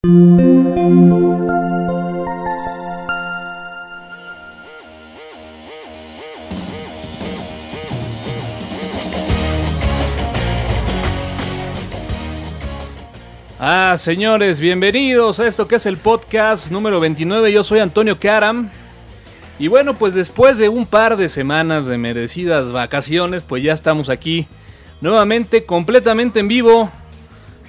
Ah, señores, bienvenidos a esto que es el podcast número 29. Yo soy Antonio Karam. Y bueno, pues después de un par de semanas de merecidas vacaciones, pues ya estamos aquí nuevamente completamente en vivo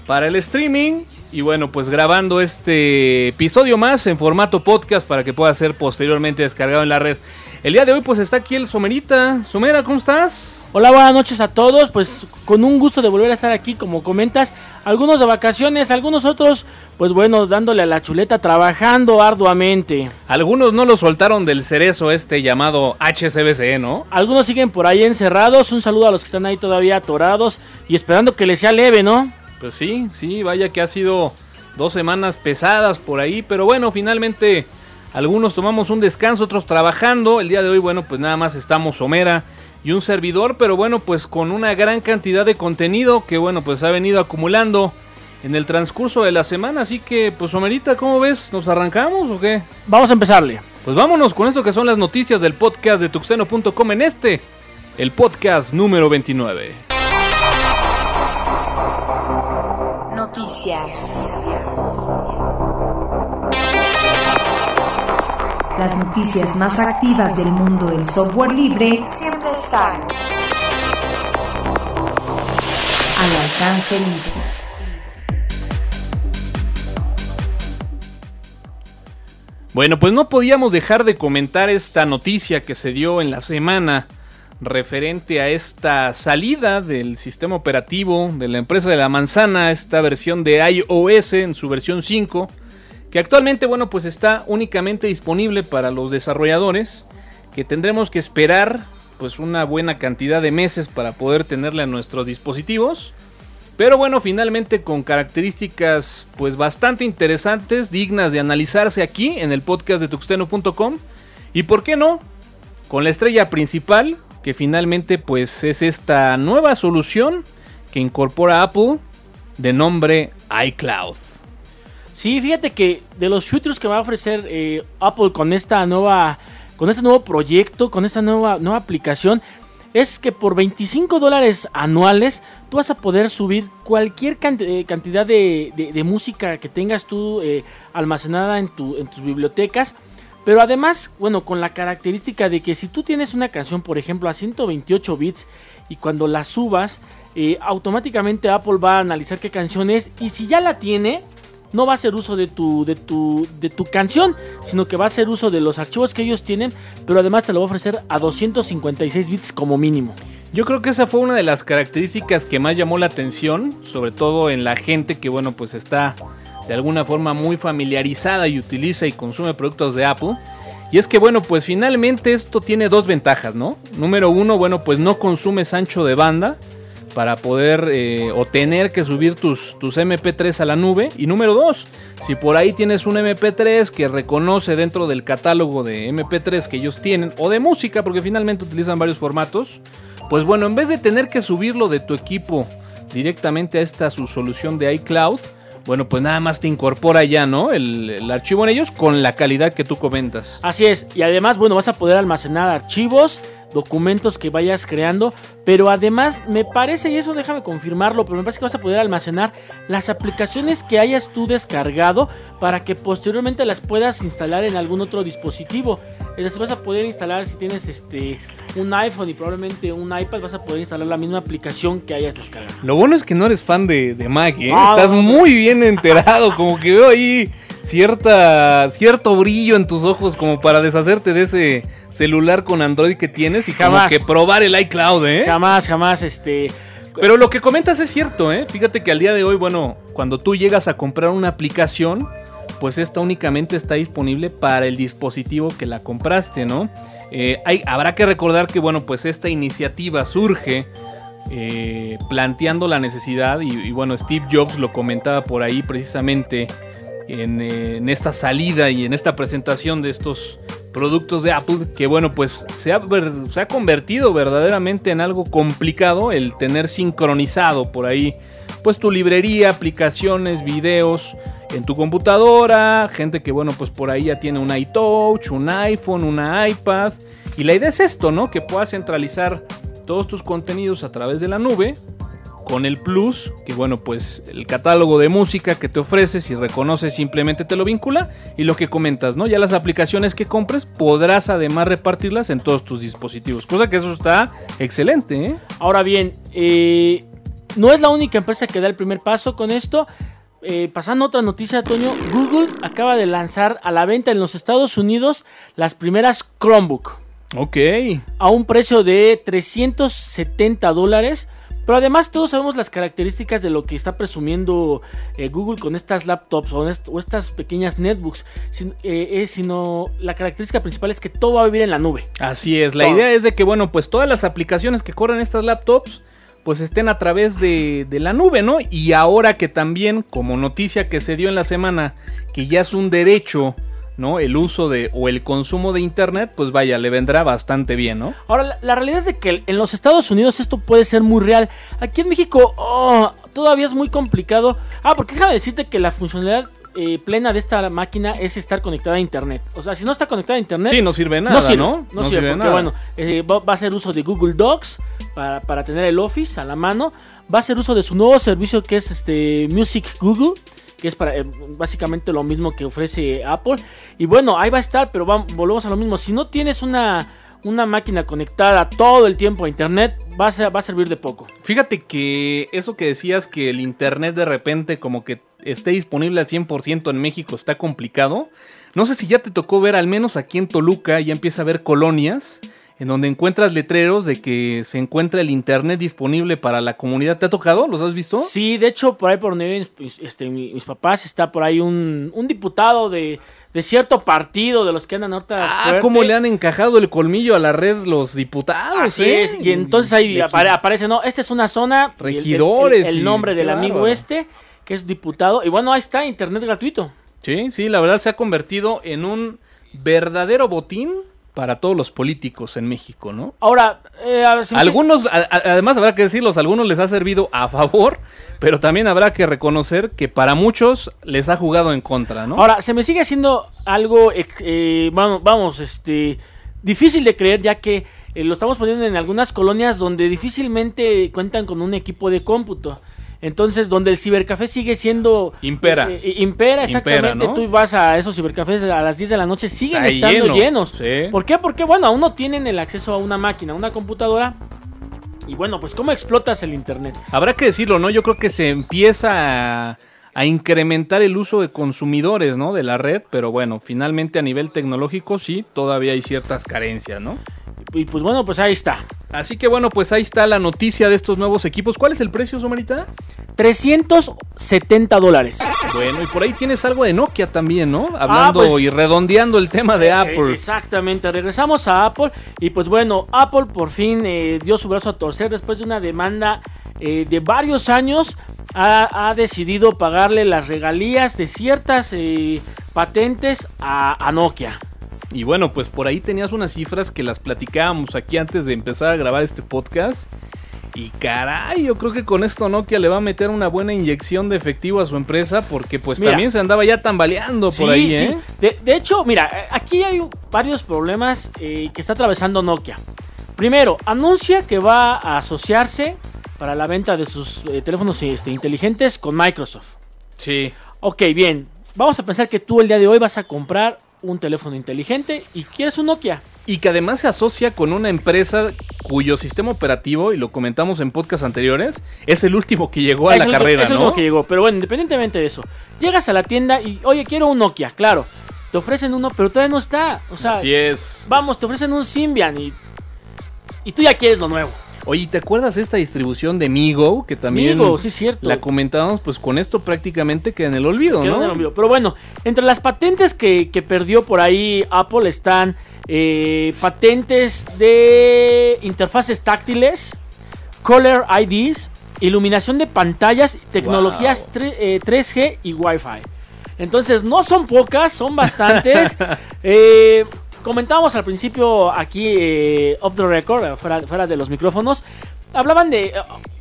para el streaming. Y bueno, pues grabando este episodio más en formato podcast para que pueda ser posteriormente descargado en la red. El día de hoy pues está aquí el Somerita. Somera, ¿cómo estás? Hola, buenas noches a todos. Pues con un gusto de volver a estar aquí, como comentas. Algunos de vacaciones, algunos otros, pues bueno, dándole a la chuleta, trabajando arduamente. Algunos no lo soltaron del cerezo este llamado HCBC, ¿no? Algunos siguen por ahí encerrados. Un saludo a los que están ahí todavía atorados y esperando que les sea leve, ¿no? Pues sí, sí, vaya que ha sido dos semanas pesadas por ahí, pero bueno, finalmente algunos tomamos un descanso, otros trabajando. El día de hoy, bueno, pues nada más estamos Somera y un servidor, pero bueno, pues con una gran cantidad de contenido que bueno, pues ha venido acumulando en el transcurso de la semana, así que pues Somerita, ¿cómo ves? ¿Nos arrancamos o qué? Vamos a empezarle. Pues vámonos con esto que son las noticias del podcast de tuxeno.com en este, el podcast número 29. Noticias. Las noticias más activas del mundo del software libre siempre están al alcance libre. Bueno, pues no podíamos dejar de comentar esta noticia que se dio en la semana referente a esta salida del sistema operativo de la empresa de la manzana, esta versión de iOS en su versión 5, que actualmente, bueno, pues está únicamente disponible para los desarrolladores, que tendremos que esperar pues una buena cantidad de meses para poder tenerla en nuestros dispositivos. Pero bueno, finalmente con características pues bastante interesantes, dignas de analizarse aquí en el podcast de tuxteno.com. Y por qué no, con la estrella principal, que finalmente pues es esta nueva solución que incorpora Apple de nombre iCloud. Sí, fíjate que de los shooters que va a ofrecer eh, Apple con esta nueva, con este nuevo proyecto, con esta nueva, nueva aplicación, es que por 25 dólares anuales tú vas a poder subir cualquier eh, cantidad de, música que tengas tú eh, almacenada en tus bibliotecas. Pero además, bueno, con la característica de que si tú tienes una canción, por ejemplo, a 128 bits y cuando la subas, eh, automáticamente Apple va a analizar qué canción es y si ya la tiene, no va a hacer uso de tu, de tu, de tu canción, sino que va a hacer uso de los archivos que ellos tienen, pero además te lo va a ofrecer a 256 bits como mínimo. Yo creo que esa fue una de las características que más llamó la atención, sobre todo en la gente que, bueno, pues está de alguna forma muy familiarizada y utiliza y consume productos de Apple. Y es que, bueno, pues finalmente esto tiene dos ventajas, ¿no? Número uno, bueno, pues no consumes ancho de banda para poder eh, o tener que subir tus, tus MP3 a la nube. Y número dos, si por ahí tienes un MP3 que reconoce dentro del catálogo de MP3 que ellos tienen, o de música, porque finalmente utilizan varios formatos, pues bueno, en vez de tener que subirlo de tu equipo directamente a esta su solución de iCloud, bueno, pues nada más te incorpora ya, ¿no? El, el, archivo en ellos con la calidad que tú comentas. Así es, y además, bueno, vas a poder almacenar archivos, documentos que vayas creando, pero además me parece, y eso déjame confirmarlo, pero me parece que vas a poder almacenar las aplicaciones que hayas tú descargado para que posteriormente las puedas instalar en algún otro dispositivo. Es decir, vas a poder instalar si tienes este un iPhone y probablemente un iPad, vas a poder instalar la misma aplicación que hayas descargado. Lo bueno es que no eres fan de, de Mac, ¿eh? Ah, Estás no, muy bien enterado, como que veo ahí cierta cierto brillo en tus ojos como para deshacerte de ese celular con Android que tienes y jamás como que probar el iCloud, ¿eh? Jamás, jamás, este. Pero lo que comentas es cierto, ¿eh? Fíjate que al día de hoy, bueno, cuando tú llegas a comprar una aplicación, pues esta únicamente está disponible para el dispositivo que la compraste, ¿no? Eh, hay, habrá que recordar que, bueno, pues esta iniciativa surge eh, planteando la necesidad, y, y, bueno, Steve Jobs lo comentaba por ahí precisamente en, esta salida y en esta presentación de estos productos de Apple, que bueno, pues se ha, se ha convertido verdaderamente en algo complicado el tener sincronizado por ahí, pues tu librería, aplicaciones, videos, en tu computadora, gente que bueno, pues por ahí ya tiene un iTouch, un iPhone, una iPad. Y la idea es esto, ¿no? Que puedas centralizar todos tus contenidos a través de la nube con el Plus, que bueno, pues el catálogo de música que te ofrece, si reconoces simplemente te lo vincula y lo que comentas, ¿no? Ya las aplicaciones que compres podrás además repartirlas en todos tus dispositivos, cosa que eso está excelente, ¿eh? Ahora bien, eh, no es la única empresa que da el primer paso con esto. Eh, pasando otra noticia, Toño, Google acaba de lanzar a la venta en los Estados Unidos las primeras Chromebook. Ok. A un precio de 370 dólares. Pero además todos sabemos las características de lo que está presumiendo eh, Google con estas laptops o, estas pequeñas netbooks. Eh, sino la característica principal es que todo va a vivir en la nube. Así es, la idea es de que, bueno, pues todas las aplicaciones que corren estas laptops pues estén a través de, de, la nube, ¿no? Y ahora que también, como noticia que se dio en la semana, que ya es un derecho ¿no? El uso de o el consumo de internet, pues vaya, le vendrá bastante bien, ¿no? Ahora, la, realidad es de que en los Estados Unidos esto puede ser muy real. Aquí en México, oh, todavía es muy complicado. Ah, porque déjame decirte que la funcionalidad eh, plena de esta máquina es estar conectada a internet. O sea, si no está conectada a internet. Sí, no sirve nada, ¿no? Sirve, ¿no? no, sirve, porque, bueno, eh, va, a hacer uso de Google Docs para, para, tener el Office a la mano. Va a hacer uso de su nuevo servicio que es este Music Google que es para eh, básicamente lo mismo que ofrece Apple. Y bueno, ahí va a estar, pero volvemos a lo mismo. Si no tienes una, una máquina conectada todo el tiempo a internet, va a, va a servir de poco. Fíjate que eso que decías que el internet de repente como que esté disponible al 100% en México está complicado. No sé si ya te tocó ver, al menos aquí en Toluca, ya empieza a haber colonias en donde encuentras letreros de que se encuentra el internet disponible para la comunidad. ¿Te ha tocado? ¿Los has visto? Sí, de hecho, por ahí por donde este, mis, papás, está por ahí un, diputado de, cierto partido de los que andan ahorita. Ah, cómo le han encajado el colmillo a la red los diputados. Así ¿eh? es, y entonces ahí aparece, no, esta es una zona. Regidores. El, nombre del amigo este, que es diputado. Y bueno, ahí está, internet gratuito. Sí, sí, la verdad se ha convertido en un verdadero botín para todos los políticos en México, ¿no? Ahora, eh, algunos, además habrá que decirlos, algunos les ha servido a favor, pero también habrá que reconocer que para muchos les ha jugado en contra, ¿no? Ahora, se me sigue haciendo algo, eh, vamos, vamos, este, difícil de creer, ya que eh, lo estamos poniendo en algunas colonias donde difícilmente cuentan con un equipo de cómputo. Entonces, donde el cibercafé sigue siendo... Impera. Eh, eh, impera, exactamente. Tú vas a esos cibercafés a las 10 de la noche, siguen estando llenos. ¿Por qué? Porque, bueno, aún no tienen el acceso a una máquina, a una computadora. Y bueno, pues ¿cómo explotas el Internet? Habrá que decirlo, ¿no? Yo creo que se empieza a, a incrementar el uso de consumidores, ¿no? De la red, pero bueno, finalmente a nivel tecnológico sí, todavía hay ciertas carencias, ¿no? Y pues bueno, pues ahí está. Así que bueno, pues ahí está la noticia de estos nuevos equipos. ¿Cuál es el precio, Somarita? 370 dólares. Bueno, y por ahí tienes algo de Nokia también, ¿no? Hablando ah, pues, y redondeando el tema de eh, Apple. Exactamente, regresamos a Apple y pues bueno, Apple por fin eh, dio su brazo a torcer después de una demanda eh, de varios años. Ha, decidido pagarle las regalías de ciertas patentes a Nokia. Y bueno, pues por ahí tenías unas cifras que las platicábamos aquí antes de empezar a grabar este podcast. Y caray, yo creo que con esto Nokia le va a meter una buena inyección de efectivo a su empresa porque pues también se andaba ya tambaleando por ahí, ¿eh? De, hecho, mira, aquí hay varios problemas eh, que está atravesando Nokia. Primero, anuncia que va a asociarse para la venta de sus eh, teléfonos este, inteligentes con Microsoft. Sí. Ok, bien. Vamos a pensar que tú el día de hoy vas a comprar un teléfono inteligente y quieres un Nokia. Y que además se asocia con una empresa cuyo sistema operativo, y lo comentamos en podcasts anteriores, es el último que llegó a la carrera, es el último que llegó, pero bueno, independientemente de eso, llegas a la tienda y, oye, quiero un Nokia, claro. Te ofrecen uno, pero todavía no está. O sea, Así es. Vamos, te ofrecen un Symbian y, y tú ya quieres lo nuevo. Oye, ¿te acuerdas esta distribución de Migo? Que también sí, cierto. la comentábamos, pues con esto prácticamente queda en el olvido, ¿no? En el olvido. Pero bueno, entre las patentes que, perdió por ahí Apple están eh, patentes de interfaces táctiles, color IDs, iluminación de pantallas, tecnologías 3G eh, y Wi-Fi. Entonces, no son pocas, son bastantes. eh, comentábamos al principio aquí, eh, off the record, fuera, de los micrófonos, hablaban de...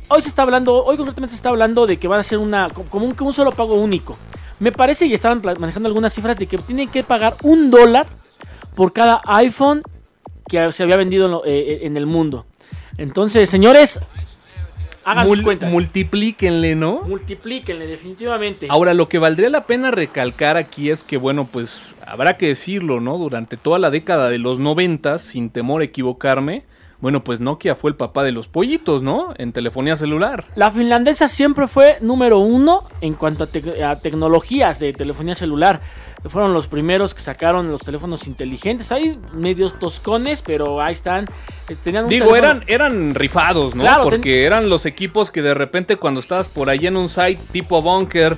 hoy se está hablando, hoy concretamente se está hablando de que van a ser una, como un, un solo pago único. Me parece, y estaban manejando algunas cifras, de que tienen que pagar un dólar por cada iPhone que se había vendido eh, en el mundo. Entonces, señores, hagan sus cuentas. multiplíquenle, ¿no? Multiplíquenle, definitivamente. Ahora, lo que valdría la pena recalcar aquí es que, bueno, pues habrá que decirlo, ¿no? Durante toda la década de los 90, sin temor a equivocarme, bueno, pues Nokia fue el papá de los pollitos, ¿no? En telefonía celular. La finlandesa siempre fue número uno en cuanto a, tec- a tecnologías de telefonía celular. Fueron los primeros que sacaron los teléfonos inteligentes. Hay medios toscones, pero ahí están. Eh, Tenían un Digo, teléfono- eran, eran rifados, ¿no? Claro, Porque eran los equipos que de repente cuando estabas por ahí en un site tipo bunker,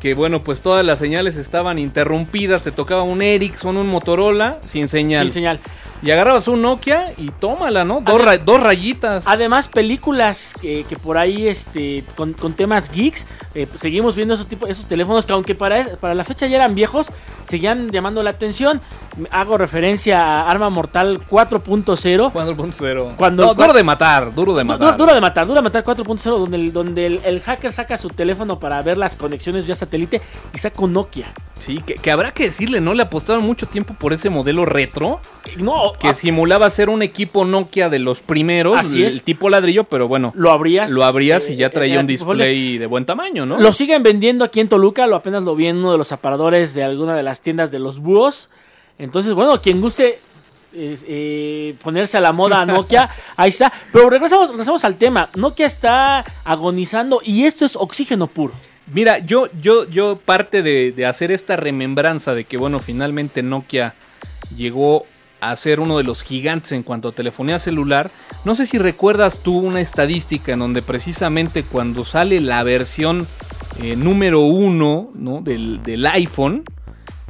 que bueno, pues todas las señales estaban interrumpidas, te tocaba un Ericsson, un Motorola, sin señal. sin señal. Y agarrabas un Nokia y tómala, ¿no? Dos, ra- dos rayitas. Además, películas que, que por ahí, este, con, con temas geeks, eh, pues, seguimos viendo esos tipos, esos teléfonos que aunque para, para la fecha ya eran viejos, seguían llamando la atención. Hago referencia a Arma Mortal 4.0. 4.0. Cuando- No, duro de matar, duro de matar. Duro de matar, duro de matar 4.0, donde, el, donde el, el hacker saca su teléfono para ver las conexiones vía satélite y saca un Nokia. Sí, que, que habrá que decirle, ¿no? Le apostaron mucho tiempo por ese modelo retro Que Que ah, simulaba ser un equipo Nokia de los primeros, Así el, es. tipo ladrillo, pero bueno, lo abrías. lo abrías y eh, ya traía era un display de buen tamaño, ¿no? Lo siguen vendiendo aquí en Toluca, lo apenas lo vi en uno de los aparadores de alguna de las tiendas de los búhos. Entonces, bueno, quien guste eh, eh, ponerse a la moda a Nokia, ahí está. Pero regresamos, regresamos al tema. Nokia está agonizando y esto es oxígeno puro. Mira, yo, yo, yo parte de, de hacer esta remembranza de que, bueno, finalmente Nokia llegó a ser uno de los gigantes en cuanto a telefonía celular. No sé si recuerdas tú una estadística en donde precisamente cuando sale la versión eh, número uno ¿no? del, del iPhone,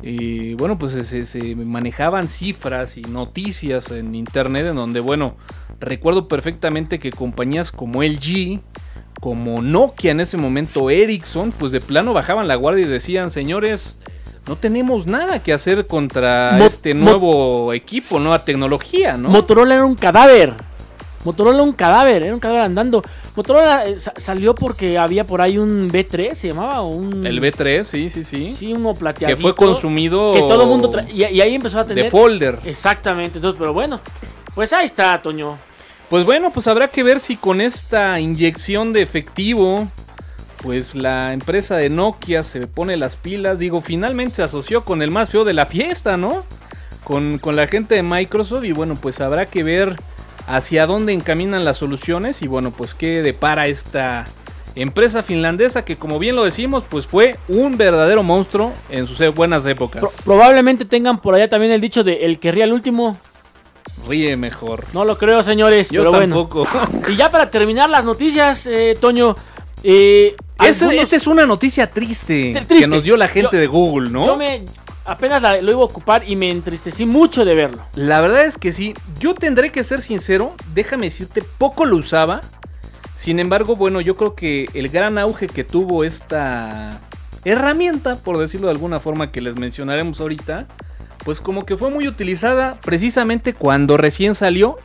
eh, bueno, pues se, se- manejaban cifras y noticias en internet en donde, bueno, recuerdo perfectamente que compañías como LG, como Nokia en ese momento, Ericsson, pues de plano bajaban la guardia y decían, señores, no tenemos nada que hacer contra Mo- este nuevo equipo, nueva tecnología, ¿no? Motorola era un cadáver. Motorola era un cadáver, era un cadáver andando. Motorola eh, sa- salió porque había por ahí un B3, se llamaba, un... El B3, sí, sí, sí. Sí, uno que plateadito. fue consumido Que todo el mundo... y, y ahí empezó a tener... de folder. Exactamente, entonces, pero bueno. Pues ahí está, Toño. Pues bueno, pues habrá que ver si con esta inyección de efectivo, pues la empresa de Nokia se pone las pilas. Digo, finalmente se asoció con el más feo de la fiesta, ¿no? Con, con la gente de Microsoft y bueno, pues habrá que ver hacia dónde encaminan las soluciones y bueno, pues qué depara esta empresa finlandesa que como bien lo decimos, pues fue un verdadero monstruo en sus buenas épocas. Pro- probablemente tengan por allá también el dicho de el que ríe al último. Ríe mejor. No lo creo, señores, Yo pero bueno. tampoco. Y ya para terminar las noticias, eh, Toño. Eh, algunos- esta es una noticia triste, que nos dio la gente Yo- de Google, ¿no? Yo me apenas la- lo iba a ocupar y me entristecí mucho de verlo. La verdad es que sí, yo tendré que ser sincero, déjame decirte, poco lo usaba. Sin embargo, bueno, yo creo que el gran auge que tuvo esta herramienta, por decirlo de alguna forma que les mencionaremos ahorita, pues como que fue muy utilizada precisamente cuando recién salió.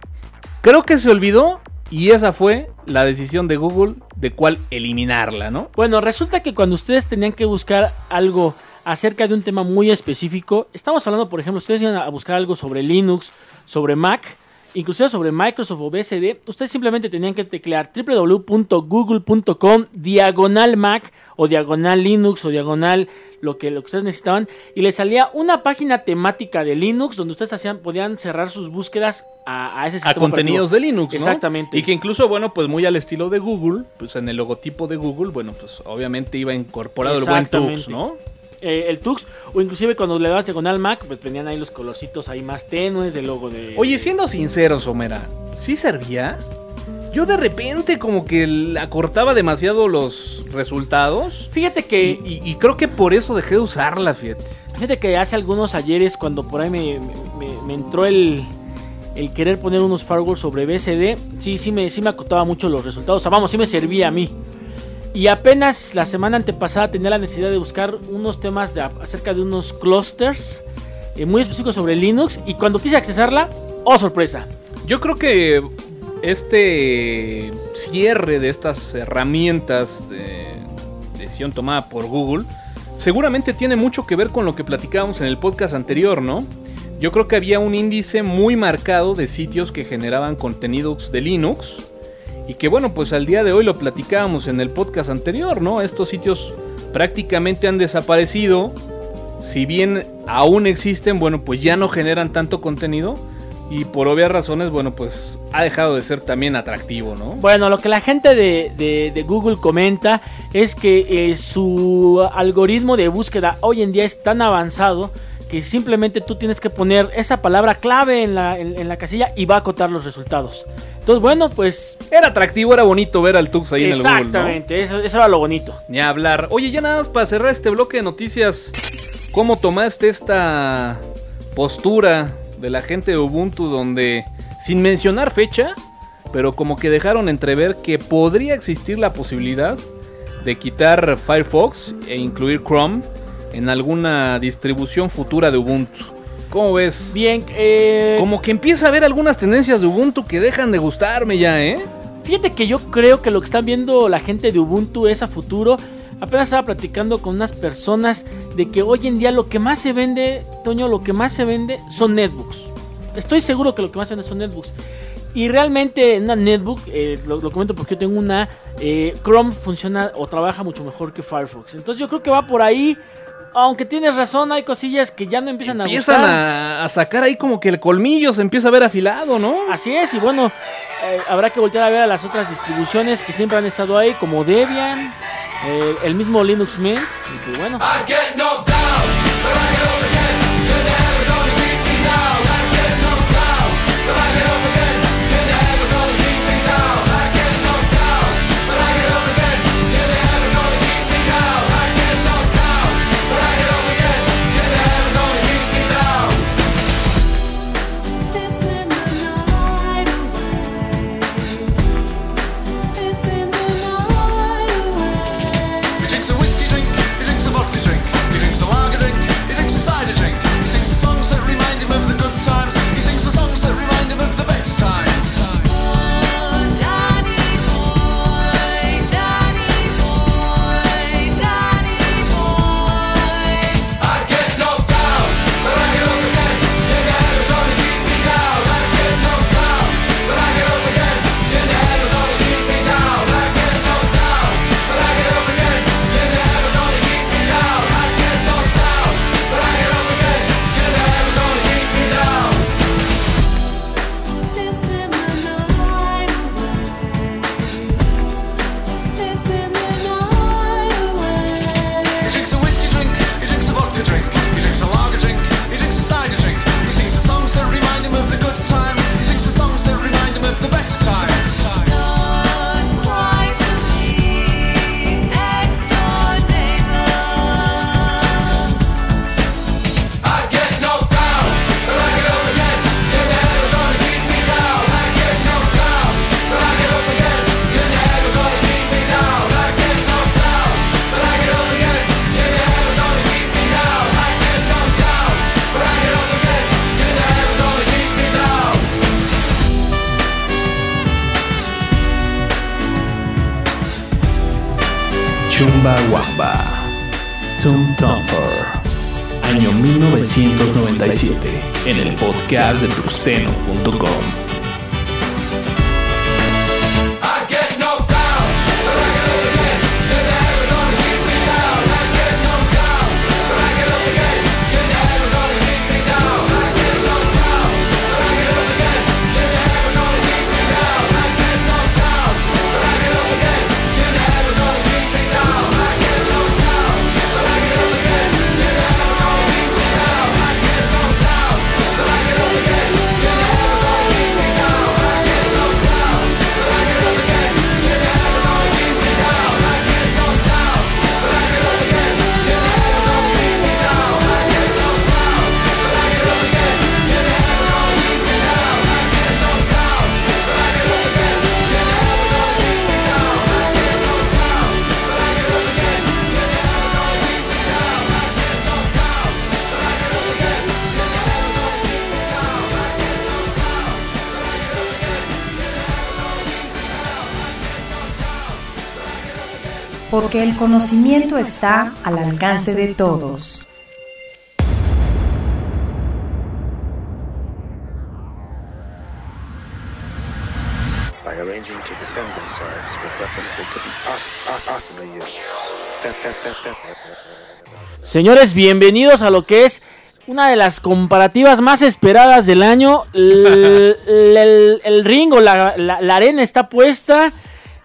Creo que se olvidó y esa fue la decisión de Google de cuál eliminarla, ¿no? Bueno, resulta que cuando ustedes tenían que buscar algo acerca de un tema muy específico, estamos hablando, por ejemplo, ustedes iban a buscar algo sobre Linux, sobre Mac, inclusive sobre Microsoft o BSD, ustedes simplemente tenían que teclear www.google.com diagonal Mac o diagonal Linux o diagonal lo que, lo que ustedes necesitaban y les salía una página temática de Linux donde ustedes hacían, podían cerrar sus búsquedas a, a ese a sistema contenidos de. Linux, ¿no? Exactamente. Y que incluso, bueno, pues muy al estilo de Google, pues en el logotipo de Google, bueno, pues obviamente iba incorporado el Exactamente. ¿no? Eh, el Tux, o inclusive cuando le dabas diagonal Mac, pues venían ahí los colorcitos ahí más tenues del logo de. Oye, siendo sinceros, Homera, ¿sí servía? Yo de repente como que acortaba demasiado los resultados. Fíjate que, y- y creo que por eso dejé de usarla, fíjate. fíjate que hace algunos ayeres, cuando por ahí me, me- me entró el, el querer poner unos firewalls sobre BSD, sí, sí me, sí me acotaba mucho los resultados. O sea, vamos, sí me servía a mí. Y apenas la semana antepasada tenía la necesidad de buscar unos temas de, acerca de unos clusters eh, muy específicos sobre Linux. Y cuando quise accesarla, ¡oh sorpresa! Yo creo que este cierre de estas herramientas de decisión tomada por Google seguramente tiene mucho que ver con lo que platicábamos en el podcast anterior, ¿no? Yo creo que había un índice muy marcado de sitios que generaban contenidos de Linux y que bueno, pues al día de hoy lo platicábamos en el podcast anterior, ¿no? Estos sitios prácticamente han desaparecido. Si bien aún existen, bueno, pues ya no generan tanto contenido. Y por obvias razones, bueno, pues ha dejado de ser también atractivo, ¿no? Bueno, lo que la gente de, Google comenta es que eh, su algoritmo de búsqueda hoy en día es tan avanzado que simplemente tú tienes que poner esa palabra clave en la, en la casilla y va a acotar los resultados. Entonces, bueno, pues. Era atractivo, era bonito ver al Tux ahí en el Google. Exactamente, eso, eso era lo bonito. Ni hablar. Oye, ya nada más para cerrar este bloque de noticias. ¿Cómo tomaste esta postura de la gente de Ubuntu donde, sin mencionar fecha, pero como que dejaron entrever que podría existir la posibilidad de quitar Firefox e incluir Chrome en alguna distribución futura de Ubuntu? ¿Cómo ves? Bien, eh... Como que empieza a haber algunas tendencias de Ubuntu que dejan de gustarme ya, ¿eh? Fíjate que yo creo que lo que están viendo la gente de Ubuntu es a futuro. Apenas estaba platicando con unas personas de que hoy en día lo que más se vende, Toño, lo que más se vende son netbooks. Estoy seguro que lo que más se vende son netbooks. Y realmente en una netbook, eh, lo, comento porque yo tengo una, eh, Chrome funciona o trabaja mucho mejor que Firefox. Entonces yo creo que va por ahí aunque tienes razón, hay cosillas que ya no empiezan, a gustar. Empiezan a sacar ahí como que el colmillo se empieza a ver afilado, ¿no? Así es, y bueno, eh, habrá que voltear a ver a las otras distribuciones que siempre han estado ahí, como Debian, eh, el mismo Linux Mint, y pues bueno. Año 1997, en el podcast de tuxteno.com. el conocimiento está al alcance de todos. by arranging to defend themselves with weapons they couldn't poss- possibly use. That- that- that- that- Señores, bienvenidos a lo que es una de las comparativas más esperadas del año. El, el ring o la, la- la arena está puesta.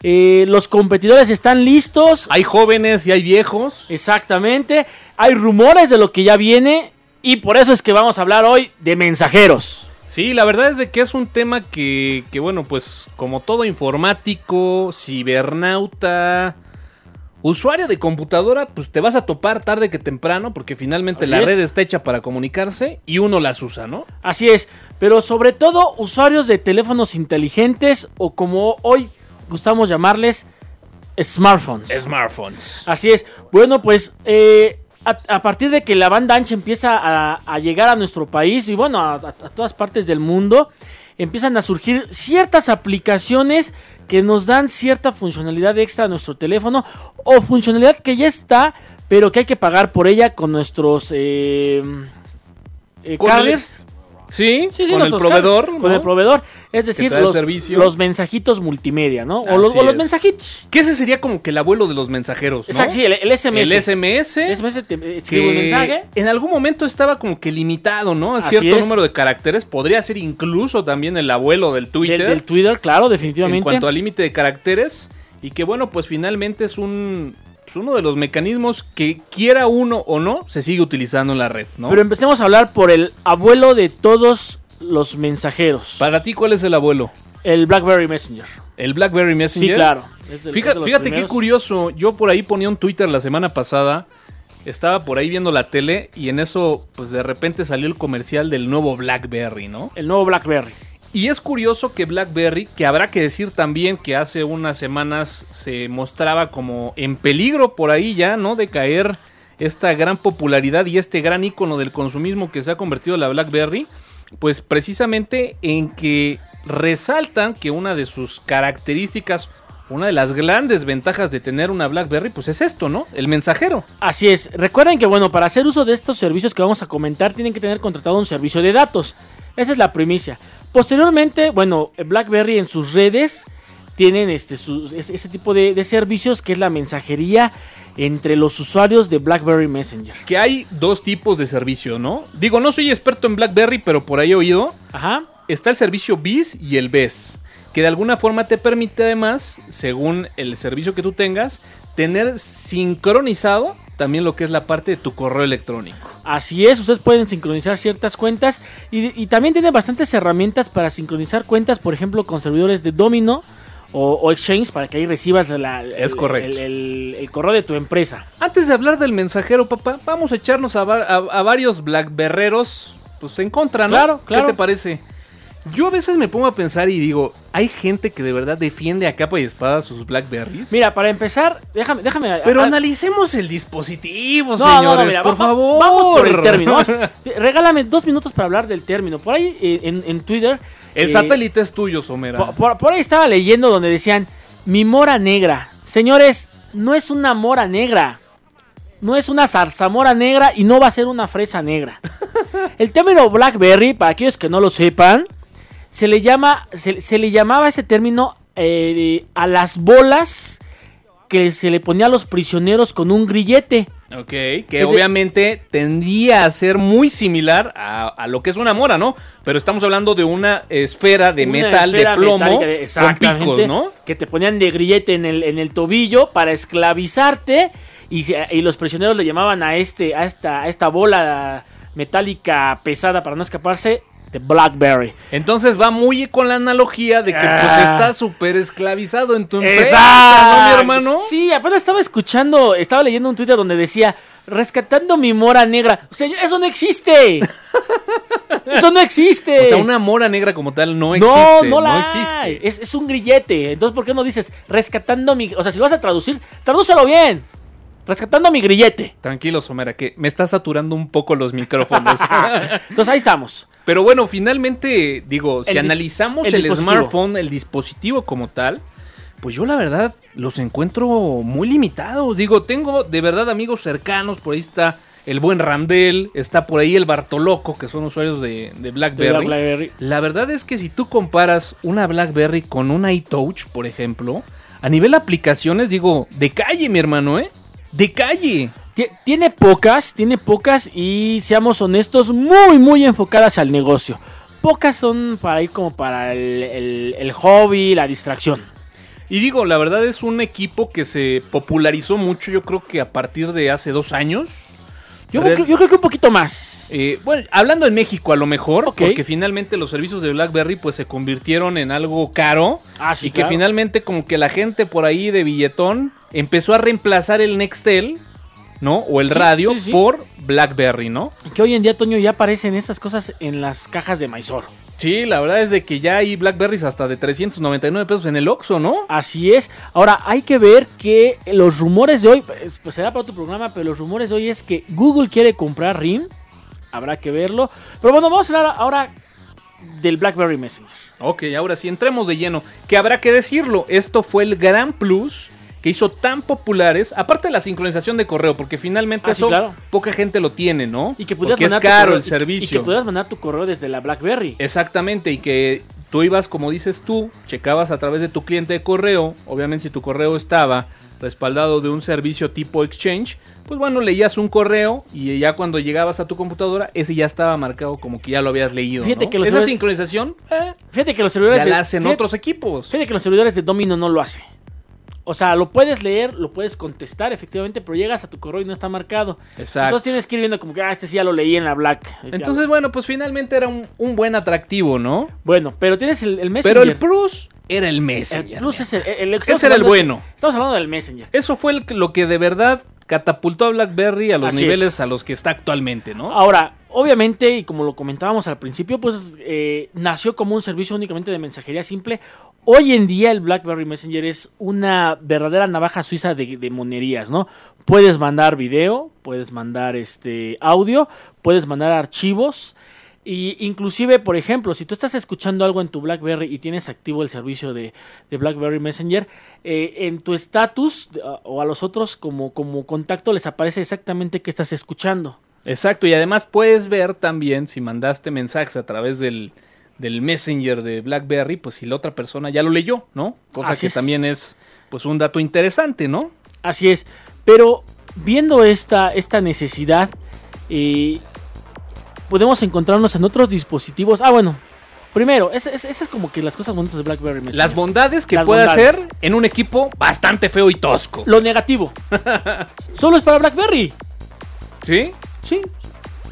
Eh, los competidores están listos. Hay jóvenes y hay viejos. Exactamente. Hay rumores de lo que ya viene. Y por eso es que vamos a hablar hoy de mensajeros. Sí, la verdad es de que es un tema que, que bueno, pues como todo informático, cibernauta, usuario de computadora, pues te vas a topar tarde que temprano, porque finalmente Así la es. red está hecha para comunicarse y uno las usa, ¿no? Así es. Pero sobre todo usuarios de teléfonos inteligentes o como hoy gustamos llamarles smartphones. Smartphones. Así es. Bueno, pues eh, a, a partir de que la banda ancha empieza a, a llegar a nuestro país y bueno, a, todas partes del mundo, empiezan a surgir ciertas aplicaciones que nos dan cierta funcionalidad extra a nuestro teléfono o funcionalidad que ya está, pero que hay que pagar por ella con nuestros eh, eh, carriers. Sí, Sí, sí, con el proveedor. Con el proveedor. Es decir, los, los mensajitos multimedia, ¿no? O los, o los mensajitos. Que ese sería como que el abuelo de los mensajeros, ¿no? Exacto, sí, el, el SMS. El SMS. El SMS te escribe un mensaje. en algún momento estaba como que limitado, ¿no? A cierto número de caracteres. Podría ser incluso también el abuelo del Twitter. Del, del Twitter, claro, en definitivamente. cuanto al límite de caracteres. Y que bueno, pues finalmente es un pues, uno de los mecanismos que quiera uno o no, se sigue utilizando en la red, ¿no? Pero empecemos a hablar por el abuelo de todos los mensajeros. Para ti, ¿cuál es el abuelo? El BlackBerry Messenger. ¿El BlackBerry Messenger? Sí, claro. Fíjate, fíjate qué curioso. Yo por ahí ponía un Twitter la semana pasada. Estaba por ahí viendo la tele y en eso, pues de repente salió el comercial del nuevo BlackBerry, ¿no? El nuevo BlackBerry. Y es curioso que BlackBerry, que habrá que decir también que hace unas semanas se mostraba como en peligro por ahí ya, ¿no? De caer esta gran popularidad y este gran icono del consumismo que se ha convertido la BlackBerry, pues precisamente en que resaltan que una de sus características, una de las grandes ventajas de tener una BlackBerry, pues es esto, ¿no? El mensajero. Así es. Recuerden que, bueno, para hacer uso de estos servicios que vamos a comentar, tienen que tener contratado un servicio de datos. Esa es la primicia. Posteriormente, bueno, BlackBerry en sus redes tienen este, su- ese, tipo de, de servicios que es la mensajería entre los usuarios de BlackBerry Messenger. Que hay dos tipos de servicio, ¿no? Digo, no soy experto en BlackBerry, pero por ahí he oído. Ajá. está el servicio BIS y el BES, que de alguna forma te permite además, según el servicio que tú tengas, tener sincronizado también lo que es la parte de tu correo electrónico. Así es, ustedes pueden sincronizar ciertas cuentas y, y también tienen bastantes herramientas para sincronizar cuentas, por ejemplo, con servidores de Domino o, o Exchange para que ahí recibas la- Es el- correcto. el- el- el correo de tu empresa. Antes de hablar del mensajero, papá, vamos a echarnos a, va- a- a varios blackberreros pues en contra, ¿no? Claro, claro. ¿Qué te parece? Yo a veces me pongo a pensar y digo, ¿hay gente que de verdad defiende a capa y espada sus blackberries? Mira, para empezar, déjame, déjame. Pero analicemos el dispositivo, no, señores, no, mira, por va- favor. Vamos por el término. Regálame dos minutos para hablar del término. Por ahí eh, en, en Twitter. el eh, satélite es tuyo, Somera. Por, por- por ahí estaba leyendo donde decían, mi mora negra. Señores, no es una mora negra. No es una zarzamora negra y no va a ser una fresa negra. El término Blackberry, para aquellos que no lo sepan, se le llama, se, se le llamaba ese término eh, a las bolas que se le ponía a los prisioneros con un grillete. Ok, que obviamente tendría a ser muy similar a, a lo que es una mora, ¿no? Pero estamos hablando de una esfera de Una metal, esfera de plomo, de- con picos, ¿no? Que te ponían de grillete en el, en el tobillo para esclavizarte y, y los prisioneros le llamaban a este a esta a esta bola metálica pesada para no escaparse de Blackberry. Entonces va muy con la analogía de que pues Ah. estás súper esclavizado en tu empresa, ¿no, mi hermano? Sí, apenas estaba escuchando, estaba leyendo un Twitter donde decía rescatando mi mora negra. O sea, eso no existe. eso no existe. O sea, una mora negra como tal no No, existe. no la existe. hay. Es, es un grillete. Entonces, ¿por qué no dices rescatando mi... O sea, si lo vas a traducir, tradúcelo bien. Rescatando mi grillete. Tranquilo, Somera, que me está saturando un poco los micrófonos. Entonces, ahí estamos. Pero bueno, finalmente, digo, si El analizamos el smartphone, el dispositivo como tal, pues yo la verdad los encuentro muy limitados. Digo, tengo de verdad amigos cercanos, por ahí está el buen Ramdel, está por ahí el Bartoloco, que son usuarios de, de De BlackBerry. la BlackBerry. La verdad es que si tú comparas una BlackBerry con una iTouch, por ejemplo, a nivel aplicaciones, digo, de calle, mi hermano, ¿eh? De calle. Ti- Tiene pocas, tiene pocas y seamos honestos, muy, muy enfocadas al negocio. Pocas son para ir como para el, el- el hobby, la distracción. Y digo, la verdad es un equipo que se popularizó mucho, yo creo que a partir de hace dos años. Yo, creo- yo creo que un poquito más. Eh, bueno, hablando en México a lo mejor, porque finalmente los servicios de BlackBerry pues se convirtieron en algo caro Ah, sí, y que finalmente como que la gente por ahí de billetón empezó a reemplazar el Nextel, ¿no? O el Sí, radio sí, sí. por BlackBerry, ¿no? Que hoy en día, Toño, ya aparecen esas cosas en las cajas de Mysore. Sí, la verdad es de que ya hay Blackberries hasta de 399 pesos en el Oxxo, ¿no? Así es. Ahora, hay que ver que los rumores de hoy, pues será para otro programa, pero los rumores de hoy es que Google quiere comprar RIM. Habrá que verlo. Pero bueno, vamos a hablar ahora del BlackBerry Messenger. Ok, ahora sí, entremos de lleno. Que habrá que decirlo, esto fue el gran plus que hizo tan populares, aparte de la sincronización de correo, porque finalmente Ah, sí, eso claro. poca gente lo tiene, ¿no? Y que porque es mandar tu caro correo- el y- Y, servicio. que pudieras mandar tu correo desde la BlackBerry. Exactamente, y que tú ibas, como dices tú, checabas a través de tu cliente de correo, obviamente si tu correo estaba respaldado de un servicio tipo Exchange, pues bueno, leías un correo y ya cuando llegabas a tu computadora, ese ya estaba marcado como que ya lo habías leído. Fíjate ¿no? que los Esa servidores- sincronización eh, Fíjate que los servidores ya de, la hacen fíjate- otros equipos. fíjate que los servidores de Domino no lo hace. O sea, lo puedes leer, lo puedes contestar efectivamente, pero llegas a tu correo y no está marcado. Exacto. Entonces tienes que ir viendo como que, ah, este sí ya lo leí en la Black. Entonces, bueno, pues finalmente era un, un buen atractivo, ¿no? bueno, pero tienes el, el Messenger. Pero el plus era el Messenger. El plus es el, el- el- Ese era el bueno. Estamos hablando del Messenger. Eso fue lo que de verdad catapultó a BlackBerry a los Así niveles a los que está actualmente, ¿no? Ahora, obviamente, y como lo comentábamos al principio, pues eh, nació como un servicio únicamente de mensajería simple. Hoy en día el BlackBerry Messenger es una verdadera navaja suiza de, monerías, ¿no? Puedes mandar video, puedes mandar este audio, puedes mandar archivos. Y inclusive, por ejemplo, si tú estás escuchando algo en tu BlackBerry y tienes activo el servicio de, BlackBerry Messenger, eh, en tu estatus o a los otros como, como contacto les aparece exactamente qué estás escuchando. Exacto, y además puedes ver también si mandaste mensajes a través del, del Messenger de BlackBerry, pues si la otra persona ya lo leyó, ¿no? Cosa Así que es. también es pues un dato interesante, ¿no? Así es. Pero viendo esta, esta necesidad, eh, podemos encontrarnos en otros dispositivos. Ah, bueno. Primero, esa es, como que las cosas bonitas de BlackBerry. Las bondades que Las puede bondades. hacer en un equipo bastante feo y tosco. Lo negativo. Solo es para BlackBerry. ¿Sí? Sí.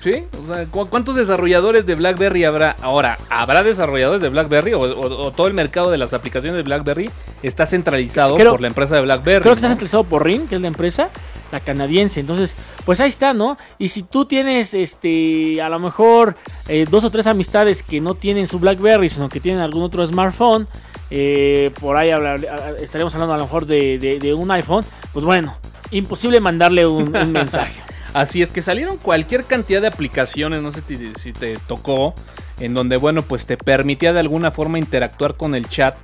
¿Sí? O sea, ¿cu- ¿cuántos desarrolladores de BlackBerry habrá? Ahora, ¿habrá desarrolladores de BlackBerry o, o- o todo el mercado de las aplicaciones de BlackBerry está centralizado Creo- por la empresa de BlackBerry? Creo que está centralizado por RIM, que es la empresa, la canadiense. Entonces, pues ahí está, ¿no? Y si tú tienes, este, a lo mejor eh, dos o tres amistades que no tienen su BlackBerry, sino que tienen algún otro smartphone, eh, por ahí hablar- estaremos hablando a lo mejor de, de- de un iPhone, pues bueno, imposible mandarle un, un mensaje. Así es que salieron cualquier cantidad de aplicaciones, no sé si, te tocó, en donde, bueno, pues te permitía de alguna forma interactuar con el chat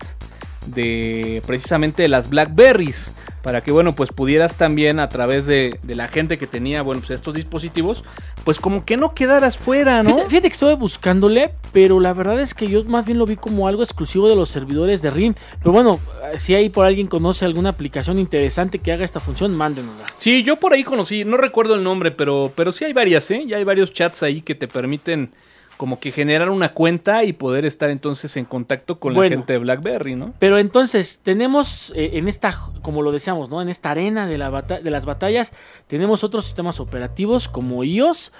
de precisamente de las Blackberries. Para que, bueno, pues pudieras también a través de, de la gente que tenía, bueno, pues estos dispositivos, pues como que no quedaras fuera, ¿no? Fíjate, fíjate que estuve buscándole, pero la verdad es que yo más bien lo vi como algo exclusivo de los servidores de RIM. Pero bueno, eh, si ahí por alguien conoce alguna aplicación interesante que haga esta función, mándenosla. Sí, yo por ahí conocí, no recuerdo el nombre, pero, pero sí hay varias, ¿eh? Ya hay varios chats ahí que te permiten como que generar una cuenta y poder estar entonces en contacto con la gente de BlackBerry, ¿no? Pero entonces tenemos eh, en esta, como lo decíamos, ¿no? En esta arena de, la bata- de las batallas, tenemos otros sistemas operativos como iOS,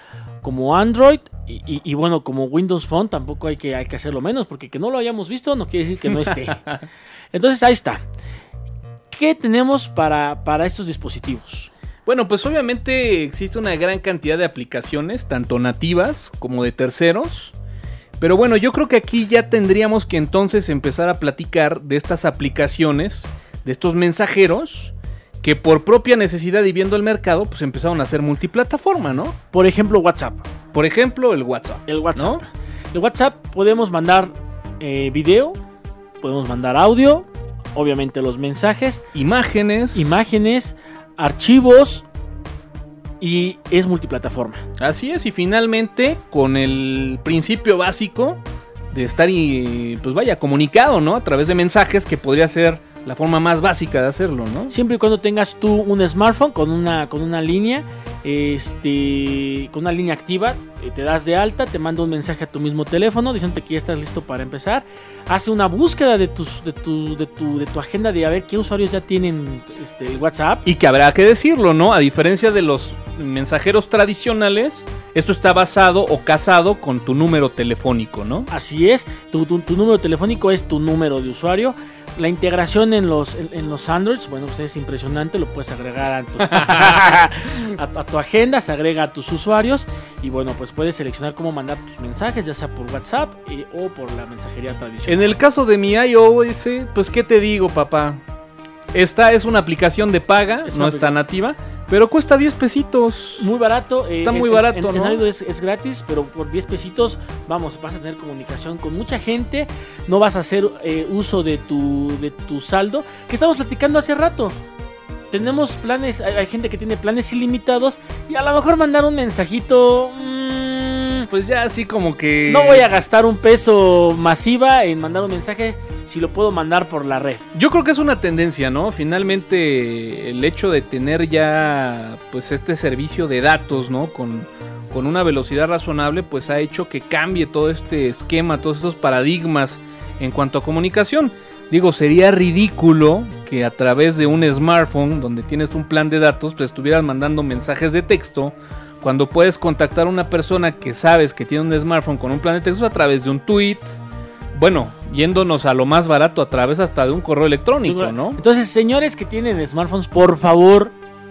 como Android y, y- y bueno, como Windows Phone tampoco hay que, hay que hacerlo menos, porque que no lo hayamos visto no quiere decir que no esté. Entonces ahí está. ¿Qué tenemos para, para estos dispositivos? Bueno, pues obviamente existe una gran cantidad de aplicaciones, tanto nativas como de terceros. Pero bueno, yo creo que aquí ya tendríamos que entonces empezar a platicar de estas aplicaciones, de estos mensajeros, que por propia necesidad y viendo el mercado, pues empezaron a ser multiplataforma, ¿no? Por ejemplo, WhatsApp. Por ejemplo, el WhatsApp. El WhatsApp. El WhatsApp podemos mandar eh, video, podemos mandar audio, obviamente los mensajes, Imágenes. imágenes, archivos y es multiplataforma. Así es, y finalmente con el principio básico de estar y pues vaya comunicado, ¿no? A través de mensajes que podría ser la forma más básica de hacerlo, ¿no? Siempre y cuando tengas tú un smartphone con una, con una línea, este, con una línea activa, eh, te das de alta, te manda un mensaje a tu mismo teléfono diciéndote que ya estás listo para empezar. Hace una búsqueda de, tus, de, tu, de, tu, de tu agenda de a ver qué usuarios ya tienen este, el WhatsApp. Y que habrá que decirlo, ¿no? A diferencia de los mensajeros tradicionales, esto está basado o casado con tu número telefónico, ¿no? Así es, tu, tu- tu número telefónico es tu número de usuario. La integración en los, en, en los Androids, bueno, pues es impresionante, lo puedes agregar a tu, a, a tu agenda, se agrega a tus usuarios y bueno, pues puedes seleccionar cómo mandar tus mensajes, ya sea por WhatsApp eh, o por la mensajería tradicional. En el caso de mi iOS, pues ¿qué te digo, papá? Esta es una aplicación de paga, Es no está nativa, pero cuesta 10 pesitos. Muy barato. eh, Está muy en- barato, en, ¿no? Es, es gratis, pero por 10 pesitos, vamos, vas a tener comunicación con mucha gente. No vas a hacer eh, uso de tu, de tu saldo. Que estamos platicando hace rato. Tenemos planes, hay, hay gente que tiene planes ilimitados. Y a lo mejor mandar un mensajito. mm, Pues ya así como que... no voy a gastar un peso masiva en mandar un mensaje si lo puedo mandar por la red. Yo creo que es una tendencia, ¿no? Finalmente el hecho de tener ya pues este servicio de datos, ¿no? Con, con una velocidad razonable, pues ha hecho que cambie todo este esquema, todos estos paradigmas en cuanto a comunicación. Digo, sería ridículo que a través de un smartphone donde tienes un plan de datos, pues estuvieras mandando mensajes de texto cuando puedes contactar a una persona que sabes que tiene un smartphone con un plan de texto a través de un tweet. Bueno, yéndonos a lo más barato a través hasta de un correo electrónico, ¿no? Entonces, señores que tienen smartphones, por favor,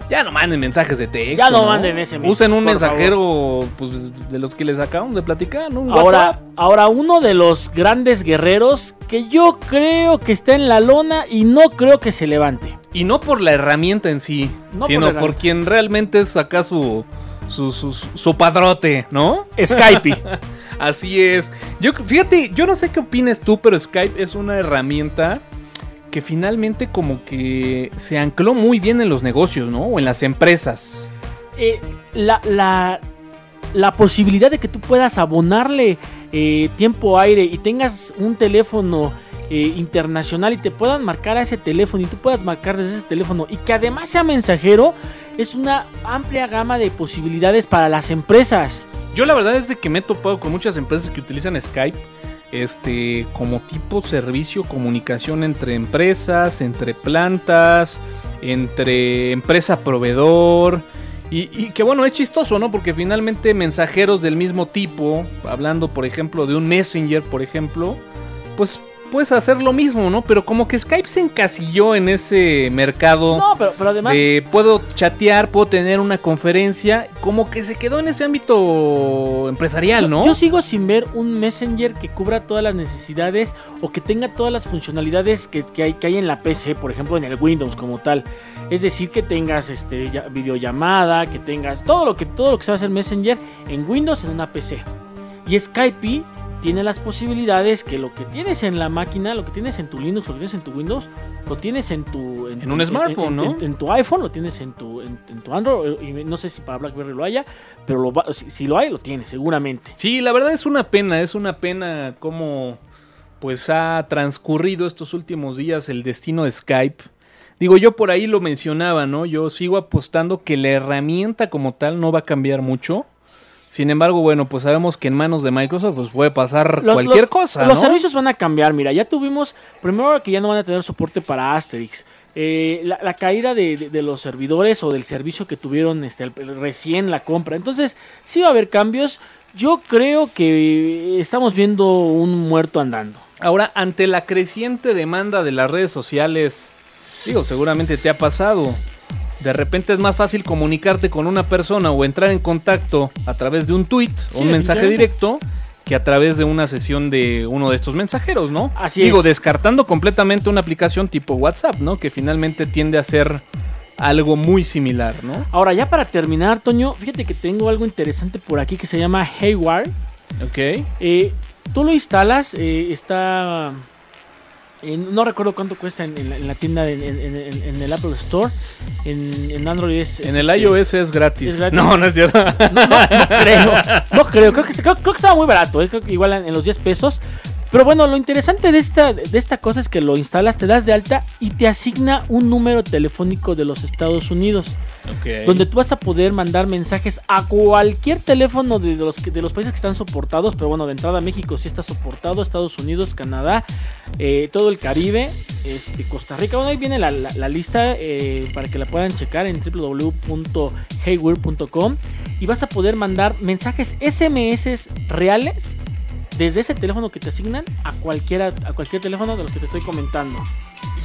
Ya no manden mensajes de texto. Ya no manden SMS, Usen un por mensajero pues, de los que les acabamos de platicar, ¿no? Un Ahora, WhatsApp. ahora uno de los grandes guerreros que yo creo que está en la lona y no creo que se levante. Y no por la herramienta en sí, No por sino por, herramienta. quien realmente es acá su, su, su, su padrote, ¿no? Skype. Así es. Yo, fíjate, yo no sé qué opines tú, pero Skype es una herramienta que finalmente como que se ancló muy bien en los negocios, ¿no? O en las empresas. Eh, la, la, la posibilidad de que tú puedas abonarle eh, tiempo aire y tengas un teléfono eh, internacional y te puedan marcar a ese teléfono y tú puedas marcar desde ese teléfono y que además sea mensajero es una amplia gama de posibilidades para las empresas. Yo la verdad es de que me he topado con muchas empresas que utilizan Skype este como tipo servicio comunicación entre empresas, entre plantas, entre empresa proveedor y, y que bueno, es chistoso, ¿no? Porque finalmente mensajeros del mismo tipo, hablando por ejemplo de un Messenger, por ejemplo, pues puedes hacer lo mismo, ¿no? Pero como que Skype se encasilló en ese mercado No, pero, pero además... de puedo chatear, puedo tener una conferencia, como que se quedó en ese ámbito empresarial, ¿no? Yo, sigo sin ver un Messenger que cubra todas las necesidades o que tenga todas las funcionalidades que, que hay, que hay en la PC, por ejemplo en el Windows como tal. Es decir, que tengas este, ya- videollamada, que tengas todo lo que todo lo que se va a hacer Messenger en Windows en una PC. Y Skype tiene las posibilidades que lo que tienes en la máquina, lo que tienes en tu Linux, lo que tienes en tu Windows, lo tienes en tu En tu- un smartphone, en- ¿no? en- en tu iPhone, lo tienes en tu, en, tu Android, y no sé si para BlackBerry lo haya, pero lo si, si lo hay, lo tienes, seguramente. Sí, la verdad es una pena, es una pena cómo pues ha transcurrido estos últimos días el destino de Skype. Digo, yo por ahí lo mencionaba, ¿no? Yo sigo apostando que la herramienta como tal no va a cambiar mucho. Sin embargo, bueno, pues sabemos que en manos de Microsoft pues puede pasar Los- cualquier los- cosa, Los servicios van a cambiar, mira, ya tuvimos, primero que ya no van a tener soporte para Asterix. Eh, la, la caída de, de- de los servidores o del servicio que tuvieron este, el- recién la compra. Entonces, sí va a haber cambios. Yo creo que estamos viendo un muerto andando. Ahora, ante la creciente demanda de las redes sociales, digo, seguramente te ha pasado. De repente es más fácil comunicarte con una persona o entrar en contacto a través de un tweet o un mensaje directo que a través de una sesión de uno de estos mensajeros, ¿no? Así Digo, es. descartando completamente una aplicación tipo WhatsApp, ¿no? Que finalmente tiende a ser algo muy similar, ¿no? Ahora, ya para terminar, Toño, fíjate que tengo algo interesante por aquí que se llama Haywire. Ok. Eh, tú lo instalas, eh, está Eh, no recuerdo cuánto cuesta en, en la, en la tienda, en, en- en- en el Apple Store. En, Android es. es En el este- iOS es gratis. es gratis. No, no es cierto. No, no, no creo. No creo. Creo que, creo, creo que estaba muy barato. eh, Creo que igual en, en los 10 pesos. Pero bueno, lo interesante de esta, de esta cosa es que lo instalas, te das de alta y te asigna un número telefónico de los Estados Unidos. Donde tú vas a poder mandar mensajes a cualquier teléfono de los, de los países que están soportados. Pero bueno, de entrada México sí está soportado. Estados Unidos, Canadá, eh, todo el Caribe, este, Costa Rica. Bueno, ahí viene la, la- la lista eh, para que la puedan checar en www.haywire.com. Y vas a poder mandar mensajes SMS reales desde ese teléfono que te asignan a, cualquiera, a cualquier teléfono de los que te estoy comentando.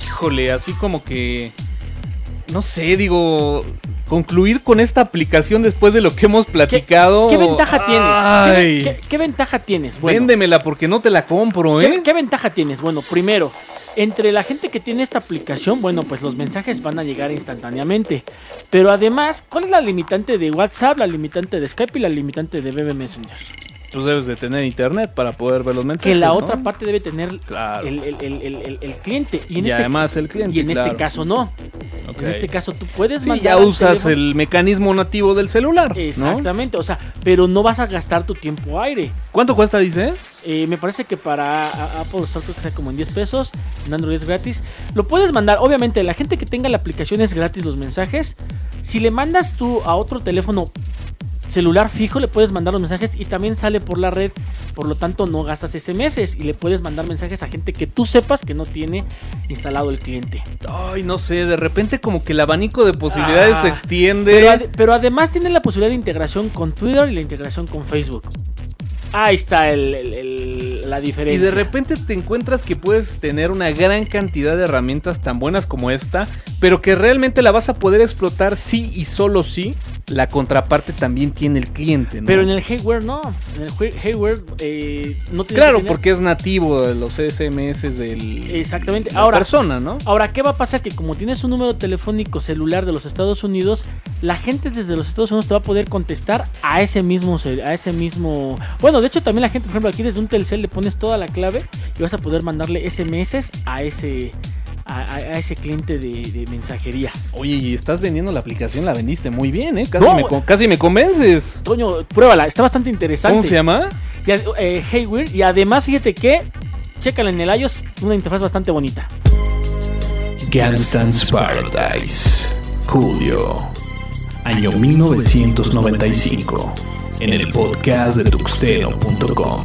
Híjole, así como que. No sé, digo. Concluir con esta aplicación después de lo que hemos platicado. ¿Qué ventaja tienes? ¿Qué, qué- qué ventaja tienes? Bueno, Véndemela porque no te la compro, ¿Qué, ¿eh? qué ventaja tienes? Bueno, primero, entre la gente que tiene esta aplicación, bueno, pues los mensajes van a llegar instantáneamente. Pero además, ¿cuál es la limitante de WhatsApp, la limitante de Skype y la limitante de BB Messenger? Tú debes de tener internet para poder ver los mensajes. Que la ¿no? otra parte debe tener Claro. el, el- el- cliente. Y, en Y este, además el cliente. y en este claro. caso no. Ok. En este caso tú puedes Sí, mandar ya usas el mecanismo nativo del celular. ¿no? Exactamente, o sea, pero no vas a gastar tu tiempo aire. ¿Cuánto cuesta, dices? Eh, me parece que para Apple Store creo que sea como en 10 pesos. En Android es gratis. Lo puedes mandar, obviamente, la gente que tenga la aplicación es gratis los mensajes. Si le mandas tú a otro teléfono celular fijo, le puedes mandar los mensajes y también sale por la red. Por lo tanto, no gastas SMS y le puedes mandar mensajes a gente que tú sepas que no tiene instalado el cliente. Ay, no sé, de repente como que el abanico de posibilidades Ah, se extiende. Pero, ade- pero además tiene la posibilidad de integración con Twitter y la integración con Facebook. Ahí está el- el- el- la y diferencia. de repente te encuentras que puedes tener una gran cantidad de herramientas tan buenas como esta, pero que realmente la vas a poder explotar sí y solo si la contraparte también tiene el cliente, ¿no? Pero en el Hayware no. En el Hay- Hayware eh, no tiene Claro, tener- porque es nativo de los SMS del Exactamente. de la Ahora, persona, ¿no? ahora, ¿qué va a pasar? Que como tienes un número telefónico celular de los Estados Unidos, la gente desde los Estados Unidos te va a poder contestar a ese mismo, a ese mismo. Bueno, de hecho también la gente, por ejemplo, aquí desde un Telcel le pones toda la clave y vas a poder mandarle SMS a ese, a, a- a ese cliente de, de mensajería. Oye, y estás vendiendo la aplicación, la vendiste muy bien, ¿eh? Casi, No. me, con- casi me convences. Toño, pruébala, está bastante interesante. ¿Cómo se llama? Y, ad- eh, y además, fíjate que, chécala en el iOS, una interfaz bastante bonita. Gangsta's Paradise, Julio, año 1995, en el podcast de tuxteno.com.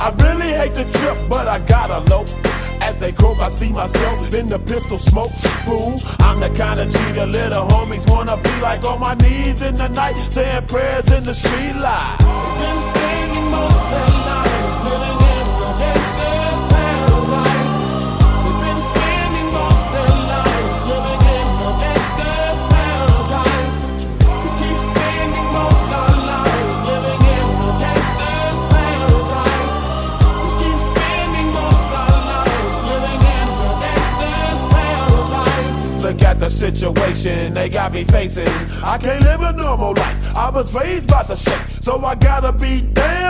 I really hate the trip, but I gotta low. As they croak, I see myself in the pistol smoke. Fool, I'm the kind of G the little homies wanna be like on my knees in the night, saying prayers in the street light. Been spending most their lives living Look at the situation they got me facing. I can't live a normal life. I was raised by the state, so I gotta be down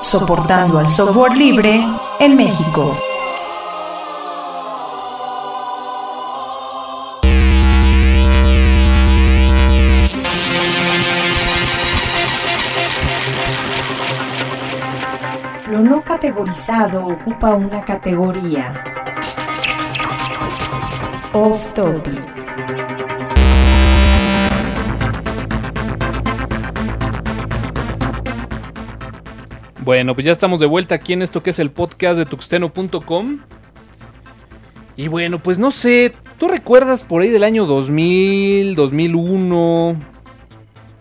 Soportando al software libre en México. Lo no categorizado ocupa una categoría. Off topic. Bueno, pues ya estamos de vuelta aquí en esto que es el podcast de tuxteno.com. Y bueno, pues no sé, ¿tú recuerdas por ahí del año 2000, 2001?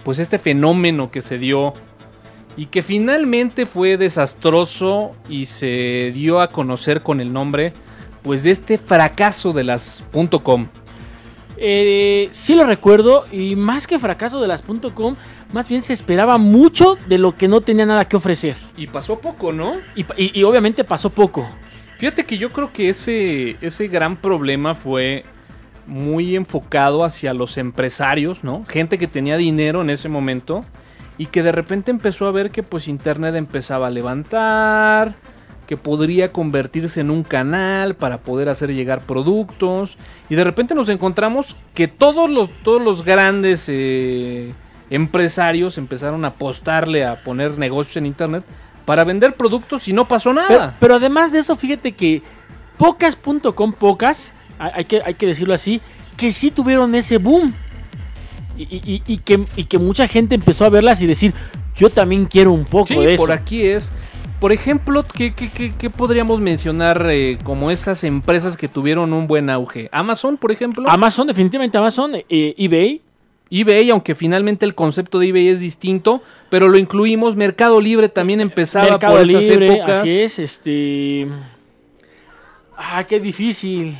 Pues este fenómeno que se dio y que finalmente fue desastroso y se dio a conocer con el nombre pues de este fracaso de las .com. Eh, sí lo recuerdo y más que fracaso de las .com, más bien se esperaba mucho de lo que no tenía nada que ofrecer. Y pasó poco, ¿no? Y, pa- y- y obviamente pasó poco. Fíjate que yo creo que ese, ese gran problema fue muy enfocado hacia los empresarios, ¿no? Gente que tenía dinero en ese momento y que de repente empezó a ver que pues internet empezaba a levantar, que podría convertirse en un canal para poder hacer llegar productos y de repente nos encontramos que todos los todos los grandes eh, empresarios empezaron a apostarle a poner negocios en internet para vender productos y no pasó nada. Pero, pero además de eso, fíjate que pocas.com, pocas, hay que, hay que decirlo así, que sí tuvieron ese boom. Y, y- y- y que, y que mucha gente empezó a verlas y decir, yo también quiero un poco Sí, de eso. por aquí es. Por ejemplo, ¿qué, qué- qué- qué podríamos mencionar eh, como esas empresas que tuvieron un buen auge? Amazon, por ejemplo. Amazon, definitivamente Amazon, eh, eBay. eBay, aunque finalmente el concepto de eBay es distinto, pero lo incluimos. Mercado Libre también empezaba Mercado por esas Libre, épocas. así es, este... Ah, qué difícil.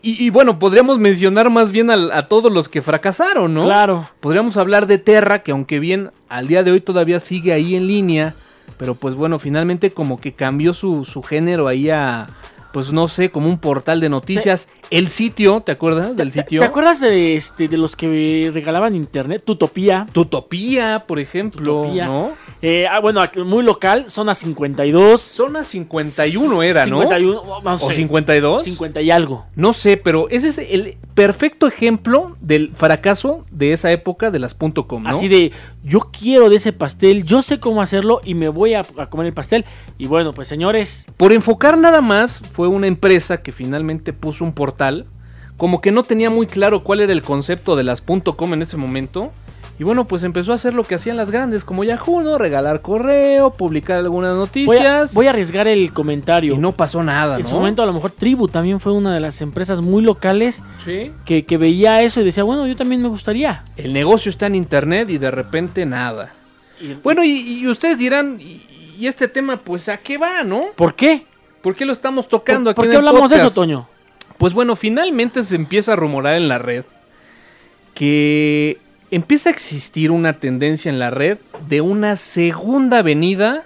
Y, y bueno, podríamos mencionar más bien a, todos los que fracasaron, ¿no? Claro. Podríamos hablar de Terra, que aunque bien al día de hoy todavía sigue ahí en línea, pero pues bueno, finalmente como que cambió su, su género ahí a, pues no sé, como un portal de noticias. El sitio, ¿te acuerdas del ¿Te, sitio? te acuerdas de, este, de los que regalaban internet? Tutopía. Tutopía, por ejemplo, Tutopía. ¿no? Eh, ah, bueno, muy local, zona 52. Zona 51 era, ¿no? 51, no ¿O sé, 52? 50 y algo. No sé, pero ese es el perfecto ejemplo del fracaso de esa época de las .com, ¿no? Así de, yo quiero de ese pastel, yo sé cómo hacerlo y me voy a, a comer el pastel. Y bueno, pues señores, Por enfocar nada más, fue una empresa que finalmente puso un portal. Como que no tenía muy claro cuál era el concepto de las .com en ese momento. Y bueno, pues empezó a hacer lo que hacían las grandes, como Yahoo, ¿no? Regalar correo, publicar algunas voy a, noticias. voy a arriesgar el comentario. Y no pasó nada, en ¿no? su momento a lo mejor Tribu también fue una de las empresas muy locales Sí. que, que veía eso y decía, bueno, yo también me gustaría. El negocio está en internet y de repente nada. Y- Bueno, y, y ustedes dirán, y, este tema, pues, ¿a qué va, no? ¿Por qué? ¿Por qué lo estamos tocando ¿Por, aquí por en qué el hablamos de eso? Toño? Pues bueno, finalmente se empieza a rumorar en la red que empieza a existir una tendencia en la red de una segunda venida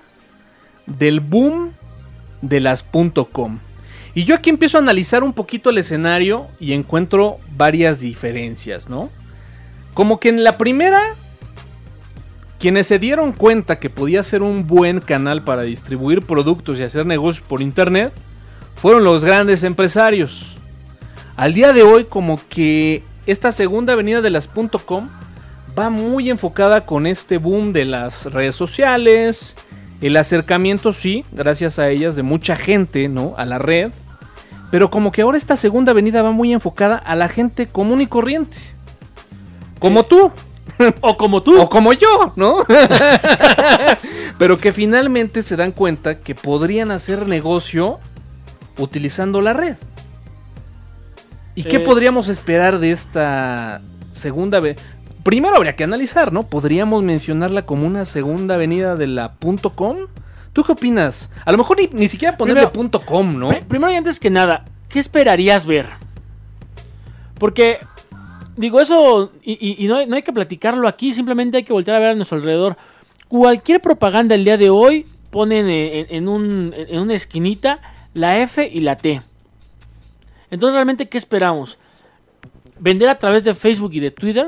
del boom de las .com. Y yo aquí empiezo a analizar un poquito el escenario y encuentro varias diferencias, ¿no? Como que en la primera, quienes se dieron cuenta que podía ser un buen canal para distribuir productos y hacer negocios por internet, fueron los grandes empresarios. Al día de hoy, como que esta segunda avenida de las .com va muy enfocada con este boom de las redes sociales, el acercamiento sí, gracias a ellas de mucha gente, ¿no? A la red. Pero como que ahora esta segunda avenida va muy enfocada a la gente común y corriente. Como Eh, tú. O como tú. O como yo, ¿no? Pero que finalmente se dan cuenta que podrían hacer negocio utilizando la red. ¿Y qué Eh. podríamos esperar de esta segunda vez? Primero habría que analizar, ¿no? ¿Podríamos mencionarla como una segunda avenida de la .com? ¿Tú qué opinas? A lo mejor ni, ni siquiera ponerle Primero- .com, ¿no? Pri- Primero y antes que nada, ¿qué esperarías ver? Porque, digo, eso, y, y- y no, hay, no hay que platicarlo aquí, simplemente hay que voltear a ver a nuestro alrededor. Cualquier propaganda el día de hoy ponen en, en un- en una esquinita la F y la T. Entonces, realmente, ¿qué esperamos? ¿Vender a través de Facebook y de Twitter?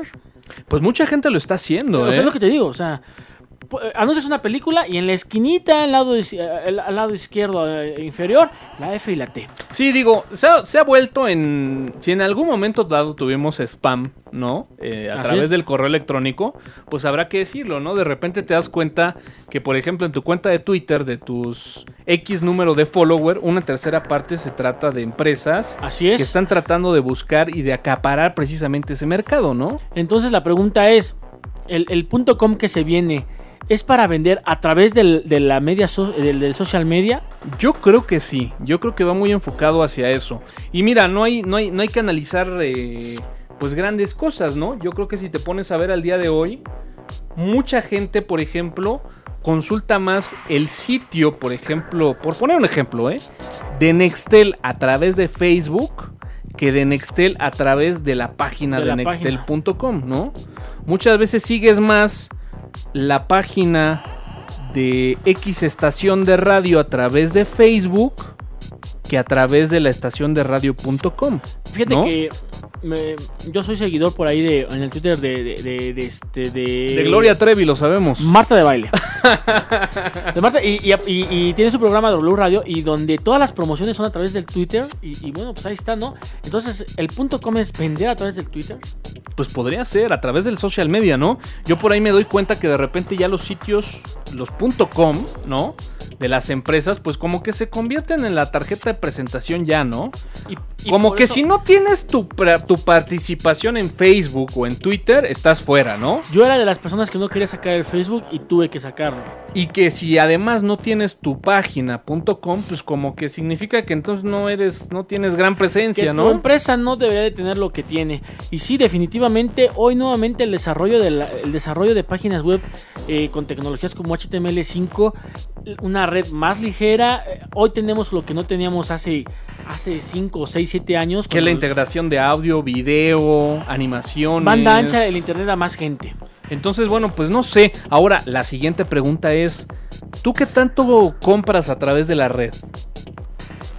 Pues mucha gente lo está haciendo, O sea, ¿eh? es lo que te digo, o sea, anuncias una película y en la esquinita, al lado, eh, al lado izquierdo eh, inferior, la F y la T. Sí, digo, se ha, se ha vuelto en... Si en algún momento dado tuvimos spam, ¿no? Eh, a Así través es. del correo electrónico, pues habrá que decirlo, ¿no? De repente te das cuenta que, por ejemplo, en tu cuenta de Twitter, de tus X número de follower, una tercera parte se trata de empresas Así es. que están tratando de buscar y de acaparar precisamente ese mercado, ¿no? Entonces la pregunta es, el, el punto .com que se viene, ¿es para vender a través del, de la media so- del, del social media? Yo creo que sí, yo creo que va muy enfocado hacia eso. Y mira, no hay, no hay, no hay que analizar eh, pues grandes cosas, ¿no? Yo creo que si te pones a ver al día de hoy, mucha gente, por ejemplo, consulta más el sitio, por ejemplo, por poner un ejemplo, ¿eh? De Nextel a través de Facebook que de Nextel a través de la página De de, nextel.com, ¿no? Muchas veces sigues más la página de X estación de radio a través de Facebook que a través de la estación de radio.com. Fíjate ¿no? que me- yo soy seguidor por ahí de, en el Twitter de, de, de- de este, de... De Gloria Trevi, lo sabemos. Marta de baile. De Marta, y, y- y- y tiene su programa de W Radio y donde todas las promociones son a través del Twitter. Y, y bueno, pues ahí está, ¿no? Entonces, el punto com es vender a través del Twitter. Pues podría ser a través del social media, ¿no? Yo por ahí me doy cuenta que de repente ya los sitios, los .com, ¿no? De las empresas, pues como que se convierten en la tarjeta de presentación ya, ¿no? Y, y Como que eso- si no tienes tu, tu participación en Facebook o en Twitter, estás fuera, ¿no? Yo era de las personas que no quería sacar el Facebook y tuve que sacarlo. Y que si además no tienes tu página.com, pues como que significa que entonces no eres, no tienes gran Que presencia, tu ¿no? empresa no debería de tener lo que tiene. Y sí, definitivamente, hoy nuevamente el desarrollo de, la- el desarrollo de páginas web eh, con tecnologías como HTML5, una red más ligera. Hoy tenemos lo que no teníamos hace hace 5, 6, 7 años. Que es la integración de audio, video, animaciones. Banda ancha, el internet a más gente. Entonces, bueno, pues no sé. Ahora, la siguiente pregunta es, ¿tú qué tanto compras a través de la red?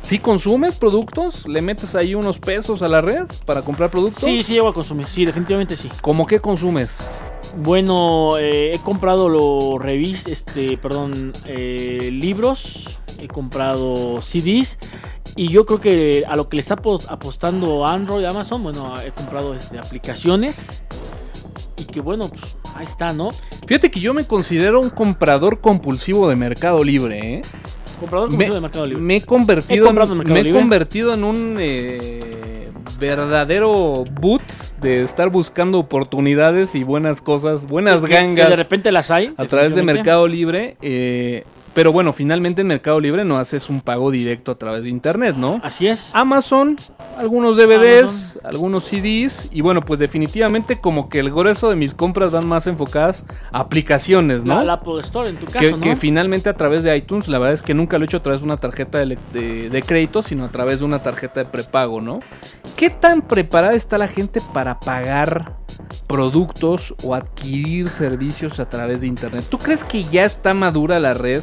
¿Sí consumes productos? ¿Le metes ahí unos pesos a la red para comprar productos? Sí, sí llego a consumir. Sí, definitivamente sí. ¿Cómo qué consumes? Bueno, eh, he comprado los revis, este, perdón, eh, libros, he comprado CDs y yo creo que a lo que le está apos- apostando Android, Amazon, bueno, he comprado este, aplicaciones y que bueno, pues ahí está, ¿no? Fíjate que yo me considero un comprador compulsivo de Mercado Libre, ¿eh? Comprador Me, compulsivo de Mercado Libre. me he convertido, He en me he convertido en un eh, verdadero boot de estar buscando oportunidades y buenas cosas, buenas que gangas de repente las hay. a través de. Mercado Libre. eh, pero bueno, finalmente en Mercado Libre no haces un pago directo a través de internet, ¿no? Así es. Amazon, algunos DVDs, Amazon. algunos CDs y bueno, pues definitivamente como que el grueso de mis compras van más enfocadas a aplicaciones, ¿no? La, la Apple Store en tu caso, que, ¿no? que finalmente a través de iTunes, la verdad es que nunca lo he hecho a través de una tarjeta de- de crédito, sino a través de una tarjeta de prepago, ¿no? ¿Qué tan preparada está la gente para pagar productos o adquirir servicios a través de internet. ¿Tú crees que ya está madura la red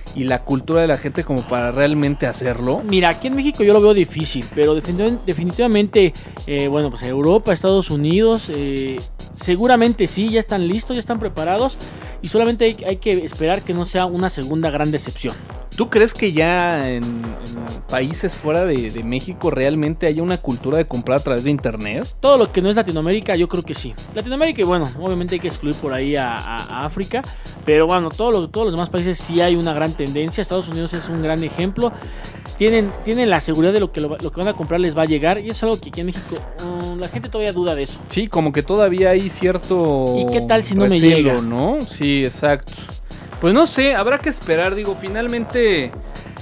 y la cultura de la gente como para realmente hacerlo? Mira, aquí en México yo lo veo difícil, pero definitiv- definitivamente, eh, bueno, pues Europa, Estados Unidos, eh, seguramente sí, ya están listos, ya están preparados y solamente hay, hay que esperar que no sea una segunda gran decepción. ¿Tú crees que ya en, en países fuera de, de México realmente haya una cultura de comprar a través de internet? Todo lo que no es Latinoamérica, yo creo que sí. Latinoamérica, bueno, obviamente hay que excluir por ahí a, a- a África, pero bueno, todo lo- todos los demás países sí hay una gran tendencia. Estados Unidos es un gran ejemplo. Tienen, tienen la seguridad de lo que, lo, lo que van a comprar les va a llegar, y es algo que aquí en México mm, la gente todavía duda de eso. Sí, como que todavía hay cierto. ¿Y qué tal si no me llega? ¿no? Sí, exacto. Pues no sé, habrá que esperar. Digo, finalmente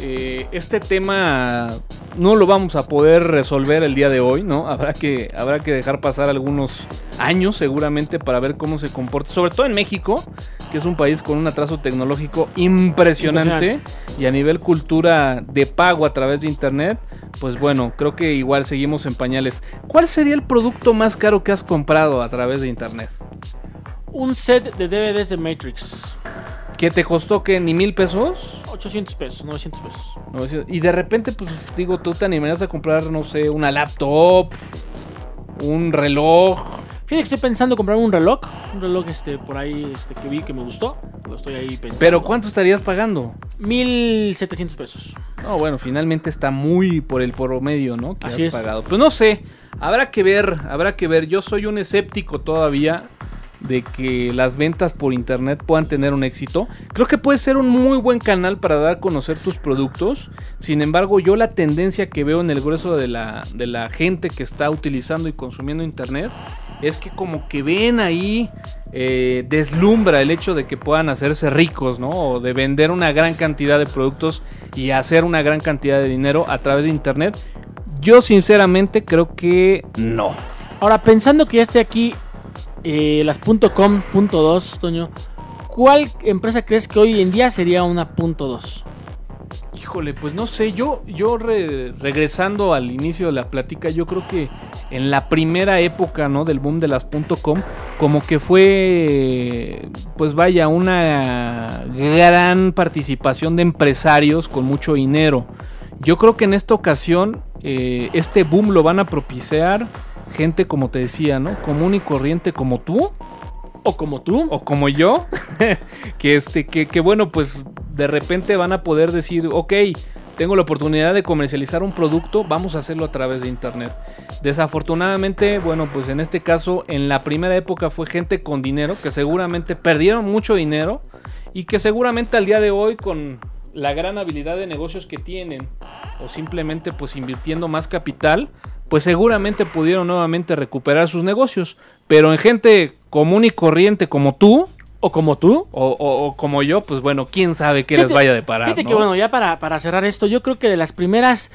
eh, este tema no lo vamos a poder resolver el día de hoy, ¿no? Habrá que, habrá que dejar pasar algunos años seguramente para ver cómo se comporta, sobre todo en México, que es un país con un atraso tecnológico impresionante y a nivel cultura de pago a través de internet, pues bueno, creo que igual seguimos en pañales. ¿Cuál sería el producto más caro que has comprado a través de internet? Un set de DVDs de Matrix. ¿Qué te costó que ni mil pesos? 800 pesos, 900 pesos. Y de repente, pues digo, tú te animarías a comprar, no sé, una laptop, un reloj. Fíjate que estoy pensando comprar un reloj. Un reloj este, por ahí este, que vi que me gustó. Lo estoy ahí pensando. Pero ¿cuánto estarías pagando? 1700 pesos. No, bueno, finalmente está muy por el promedio, ¿no? Que Así has es. pagado. Pues no sé, habrá que ver, habrá que ver. Yo soy un escéptico todavía de que las ventas por internet puedan tener un éxito. Creo que puede ser un muy buen canal para dar a conocer tus productos. Sin embargo, yo la tendencia que veo en el grueso de la, de la gente que está utilizando y consumiendo internet es que como que ven ahí eh, deslumbra el hecho de que puedan hacerse ricos, ¿no? O de vender una gran cantidad de productos y hacer una gran cantidad de dinero a través de internet. Yo sinceramente creo que no. Ahora, pensando que ya esté aquí eh, las .com, .2, Toño, ¿cuál empresa crees que hoy en día sería una .2? Híjole, pues no sé, yo, yo re- regresando al inicio de la plática, yo creo que en la primera época, ¿no? Del boom de las .com, como que fue, pues vaya, una gran participación de empresarios con mucho dinero. Yo creo que en esta ocasión, eh, este boom lo van a propiciar gente, como te decía, ¿no? Común y corriente como tú, O como tú. o como yo, que este, que, que bueno, pues de repente van a poder decir, ok, tengo la oportunidad de comercializar un producto, vamos a hacerlo a través de internet. Desafortunadamente, bueno, pues en este caso, en la primera época fue gente con dinero, que seguramente perdieron mucho dinero y que seguramente al día de hoy con la gran habilidad de negocios que tienen o simplemente pues invirtiendo más capital, pues seguramente pudieron nuevamente recuperar sus negocios. Pero en gente común y corriente como tú, O como tú. o, o- o como yo, pues bueno, quién sabe qué les vaya a deparar. Fíjate ¿no? que bueno, ya para, para cerrar esto, yo creo que de las primeras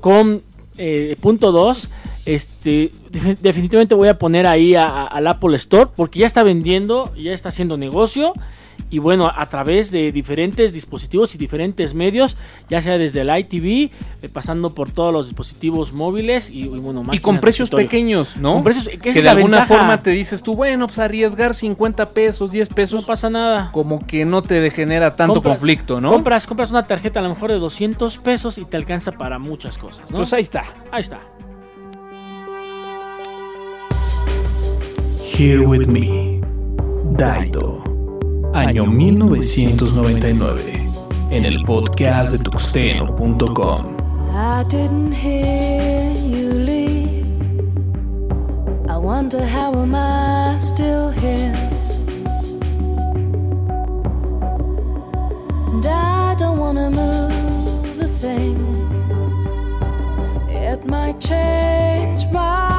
.com, eh, punto .2, este, defi- definitivamente voy a poner ahí a- a- al Apple Store porque ya está vendiendo, ya está haciendo negocio y bueno, a través de diferentes dispositivos y diferentes medios, ya sea desde el ITV, eh, pasando por todos los dispositivos móviles y, y, bueno, y con precios pequeños, ¿no? Con precios- que de la alguna ventaja. forma te dices tú, bueno, pues arriesgar 50 pesos, 10 No pesos, pasa nada. como que no te genera tanto Compras- conflicto, ¿no? Compras, compras una tarjeta a lo mejor de 200 pesos y te alcanza para muchas cosas, ¿no? Pues ahí está. Ahí está. Here with me, Daito, año 1999, en el podcast de tuxteno.com. I didn't hear you leave. I wonder how am I still here? And I don't wanna move a thing. It might change my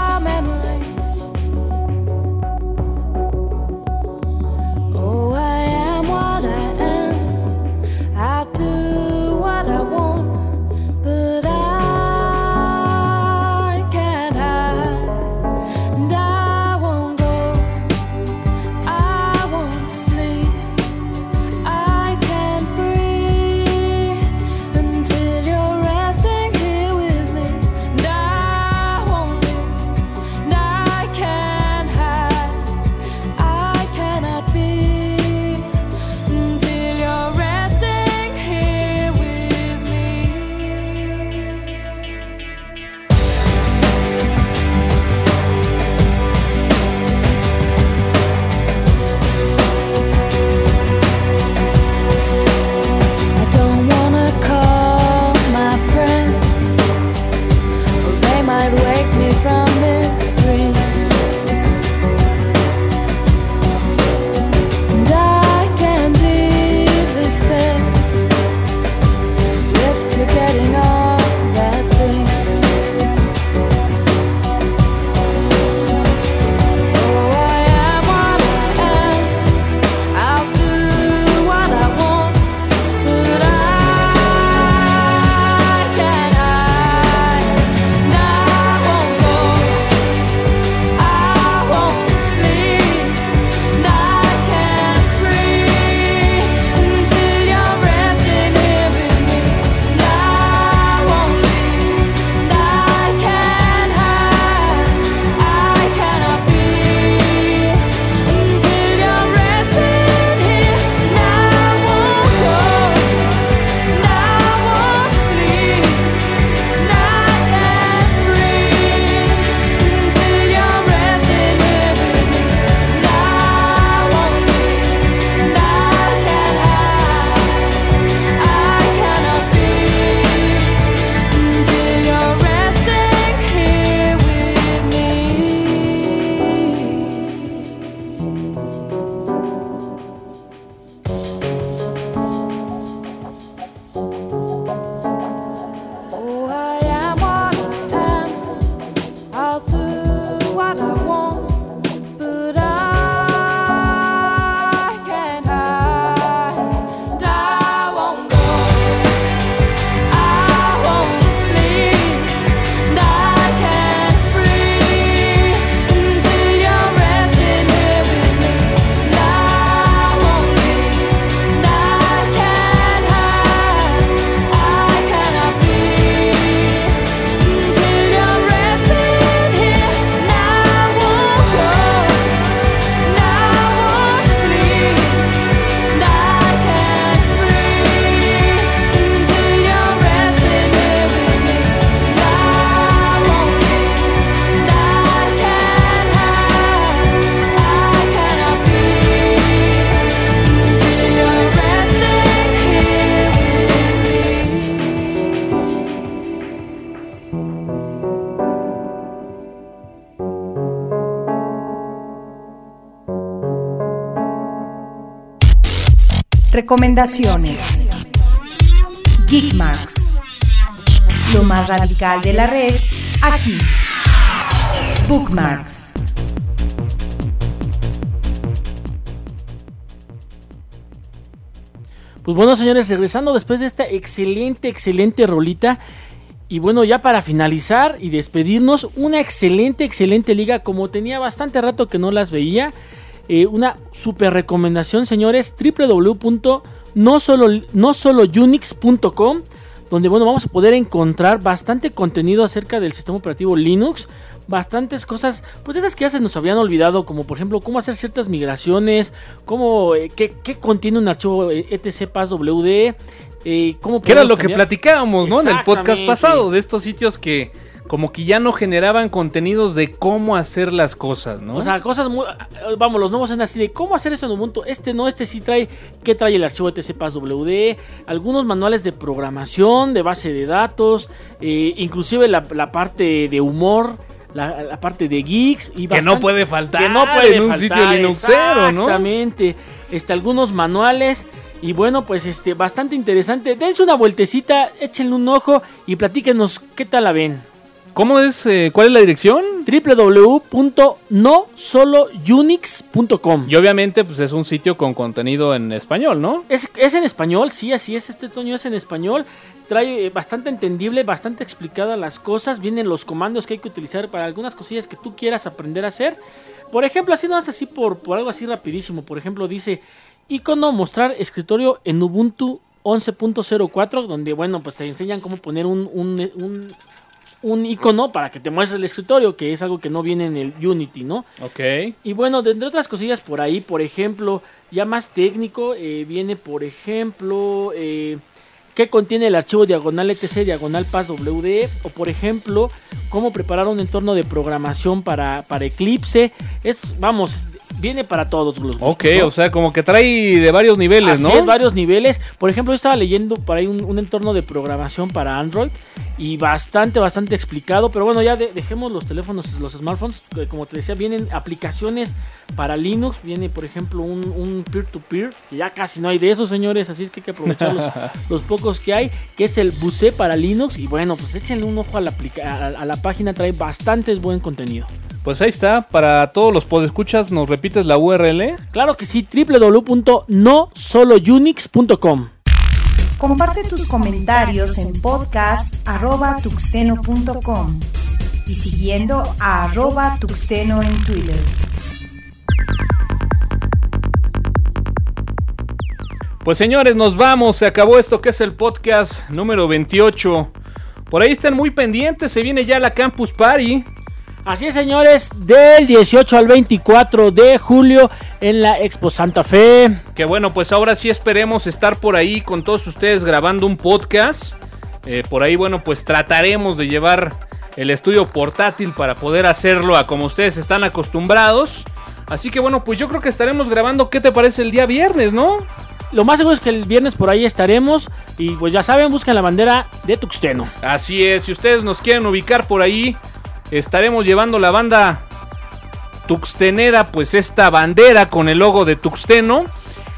Recomendaciones. Geekmarks. Lo más radical de la red, aquí. Bookmarks. Pues bueno, señores, regresando después de esta excelente, excelente rolita. Y bueno, ya para finalizar y despedirnos, una excelente, excelente liga. Como tenía bastante rato que no las veía. Eh, una super recomendación, señores. www.nosolounix.com donde bueno, vamos a poder encontrar bastante contenido acerca del sistema operativo Linux. Bastantes cosas, pues esas que ya se nos habían olvidado, como por ejemplo cómo hacer ciertas migraciones, cómo, eh, qué, qué contiene un archivo eh, etc passwd, eh, cómo Que era lo que platicábamos, ¿no? En el podcast pasado, de estos sitios que como que ya no generaban contenidos de cómo hacer las cosas, ¿no? O sea, cosas muy. Vamos, los nuevos son así de cómo hacer eso en Ubuntu. Este no, este sí trae. ¿Qué trae el archivo etc passwd? Algunos manuales de programación, de base de datos, eh, inclusive la, la parte de humor. La, la parte de geeks y Que no puede faltar que no puede en un faltar, sitio linuxero, ¿no? Exactamente. Este, algunos manuales y bueno, pues este bastante interesante. Dense una vueltecita, échenle un ojo y platíquenos qué tal la ven. ¿Cómo es? eh, ¿Cuál es la dirección? www.nosolounix.com. Y obviamente, pues es un sitio con contenido en español, ¿no? Es, es en español, sí, así es. Este Toño es en español. Trae eh, bastante entendible, bastante explicadas las cosas. Vienen los comandos que hay que utilizar para algunas cosillas que tú quieras aprender a hacer. Por ejemplo, así no es así por, por algo así rapidísimo. Por ejemplo, dice icono mostrar escritorio en Ubuntu 11.04, donde bueno, pues te enseñan cómo poner un, un, un, un icono para que te muestre el escritorio, que es algo que no viene en el Unity, ¿no? Ok. Y bueno, de entre otras cosillas por ahí, por ejemplo, ya más técnico, eh, viene por ejemplo, eh, qué contiene el archivo diagonal etc, diagonal passwd, o por ejemplo, cómo preparar un entorno de programación para, para Eclipse. Es, vamos, viene para todos los gustos. Ok, ¿no? o sea, como que trae de varios niveles, Así ¿no? es, varios niveles. Por ejemplo, yo estaba leyendo por ahí un, un entorno de programación para Android y bastante, bastante explicado. Pero bueno, ya de- dejemos los teléfonos, los smartphones. que Como te decía, vienen aplicaciones para Linux. Viene, por ejemplo, un, peer-to-peer, que ya casi no hay de esos, señores. Así es que hay que aprovechar los, los pocos que hay, que es el Buce para Linux. Y bueno, pues échenle un ojo a la, a, a la página, trae bastantes buen contenido. Pues ahí está, para todos los podescuchas, ¿nos repites la URL? Claro que sí, www.nosolounix.com. Comparte tus comentarios en podcast.tuxteno.com y siguiendo a arroba tuxteno en Twitter. Pues señores, nos vamos, se acabó esto que es el podcast número 28. Por ahí están muy pendientes, se viene ya la Campus Party. Así es, señores, del 18 al 24 de julio en la Expo Santa Fe. Que bueno, pues ahora sí esperemos estar por ahí con todos ustedes grabando un podcast. Eh, por ahí, bueno, pues trataremos de llevar el estudio portátil para poder hacerlo a como ustedes están acostumbrados. Así que bueno, pues yo creo que estaremos grabando, ¿qué te parece el día viernes, no? Lo más seguro es que el viernes por ahí estaremos. Y pues ya saben, busquen la bandera de Tuxteno. Así es, si ustedes nos quieren ubicar por ahí, estaremos llevando la banda tuxtenera, pues esta bandera con el logo de Tuxteno.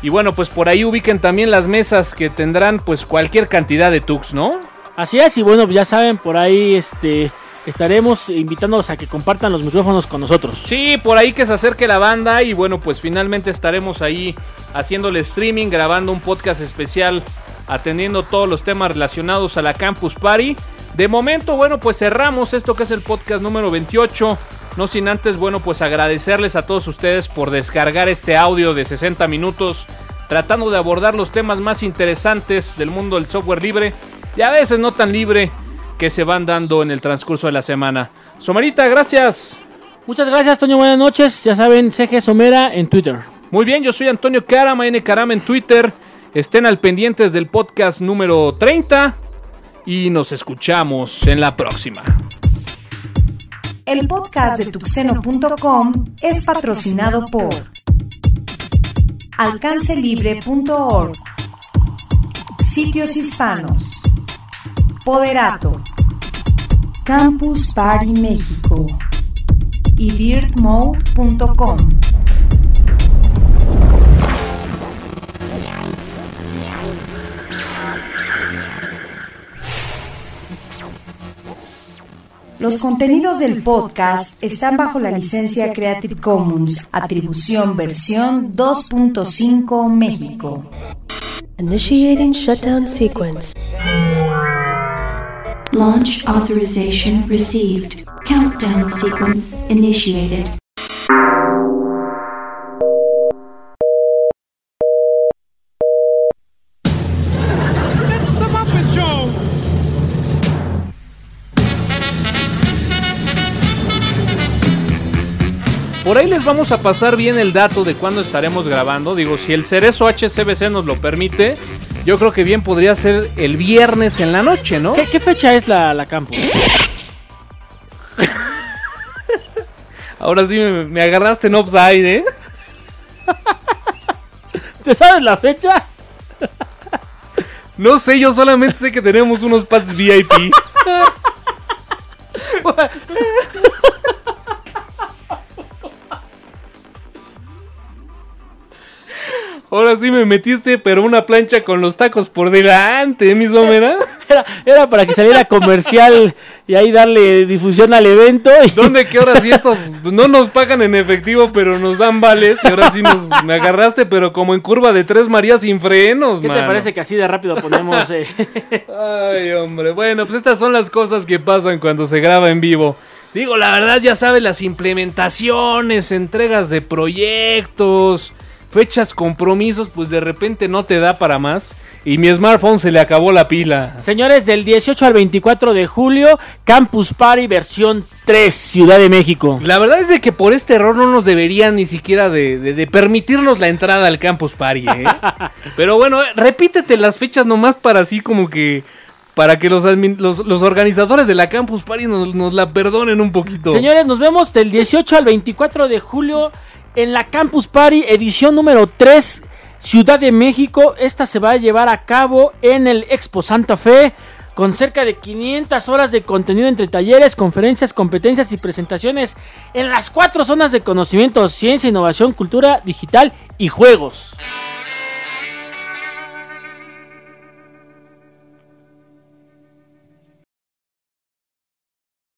Y bueno, pues por ahí ubiquen también las mesas que tendrán pues cualquier cantidad de tux, ¿no? Así es, y bueno, ya saben, por ahí este estaremos invitándolos a que compartan los micrófonos con nosotros. Sí, por ahí que se acerque la banda y bueno, pues finalmente estaremos ahí haciéndole streaming, grabando un podcast especial, atendiendo todos los temas relacionados a la Campus Party. De momento, bueno, pues cerramos esto que es el podcast número 28. No sin antes, bueno, pues agradecerles a todos ustedes por descargar este audio de 60 minutos, tratando de abordar los temas más interesantes del mundo del software libre y a veces no tan libre que se van dando en el transcurso de la semana. Somarita, gracias. Muchas gracias, Toño. Buenas noches. Ya saben, CG Somera en Twitter. Muy bien, yo soy Antonio Carama, N Carama en Twitter. Estén al pendientes del podcast número 30 y nos escuchamos en la próxima. El podcast de tuxteno.com es patrocinado por alcancelibre.org, Sitios Hispanos, Poderato, Campus Party México y dirtmode.com. Los contenidos del podcast están bajo la licencia Creative Commons, atribución versión 2.5 México. Initiating shutdown sequence. Launch authorization received. Countdown sequence initiated. Por ahí les vamos a pasar bien el dato de cuándo estaremos grabando. Digo, si el cerezo HCBC nos lo permite, yo creo que bien podría ser el viernes en la noche, ¿no? ¿Qué, qué fecha es la, la campus? Ahora sí me, me agarraste en offside, ¿eh? ¿Te sabes la fecha? No sé, yo solamente sé que tenemos unos pads VIP. Ahora sí me metiste, pero una plancha con los tacos por delante, ¿eh, mi somera. Era, era para que saliera comercial y ahí darle difusión al evento. Y... ¿Dónde que ahora sí estos no nos pagan en efectivo, pero nos dan vales? Y ahora sí nos me agarraste, pero como en curva de tres Marías sin frenos, ¿Qué te parece que así de rápido ponemos... eh, Ay, hombre. Bueno, pues estas son las cosas que pasan cuando se graba en vivo. Digo, la verdad, ya sabes, las implementaciones, entregas de proyectos, fechas, compromisos, pues de repente no te da para más. Y mi smartphone se le acabó la pila. Señores, del 18 al 24 de julio, Campus Party versión 3, Ciudad de México. La verdad es de que por este error no nos deberían ni siquiera de, de- de permitirnos la entrada al Campus Party, ¿eh? Pero bueno, eh, repítete las fechas nomás para así como que... Para que los, admin- los, los organizadores de la Campus Party nos, nos la perdonen un poquito. Señores, nos vemos del 18 al 24 de julio en la Campus Party, edición número 3, Ciudad de México. Esta se va a llevar a cabo en el Expo Santa Fe. Con cerca de 500 horas de contenido entre talleres, conferencias, competencias y presentaciones en las cuatro zonas de conocimiento, ciencia, innovación, cultura digital y juegos.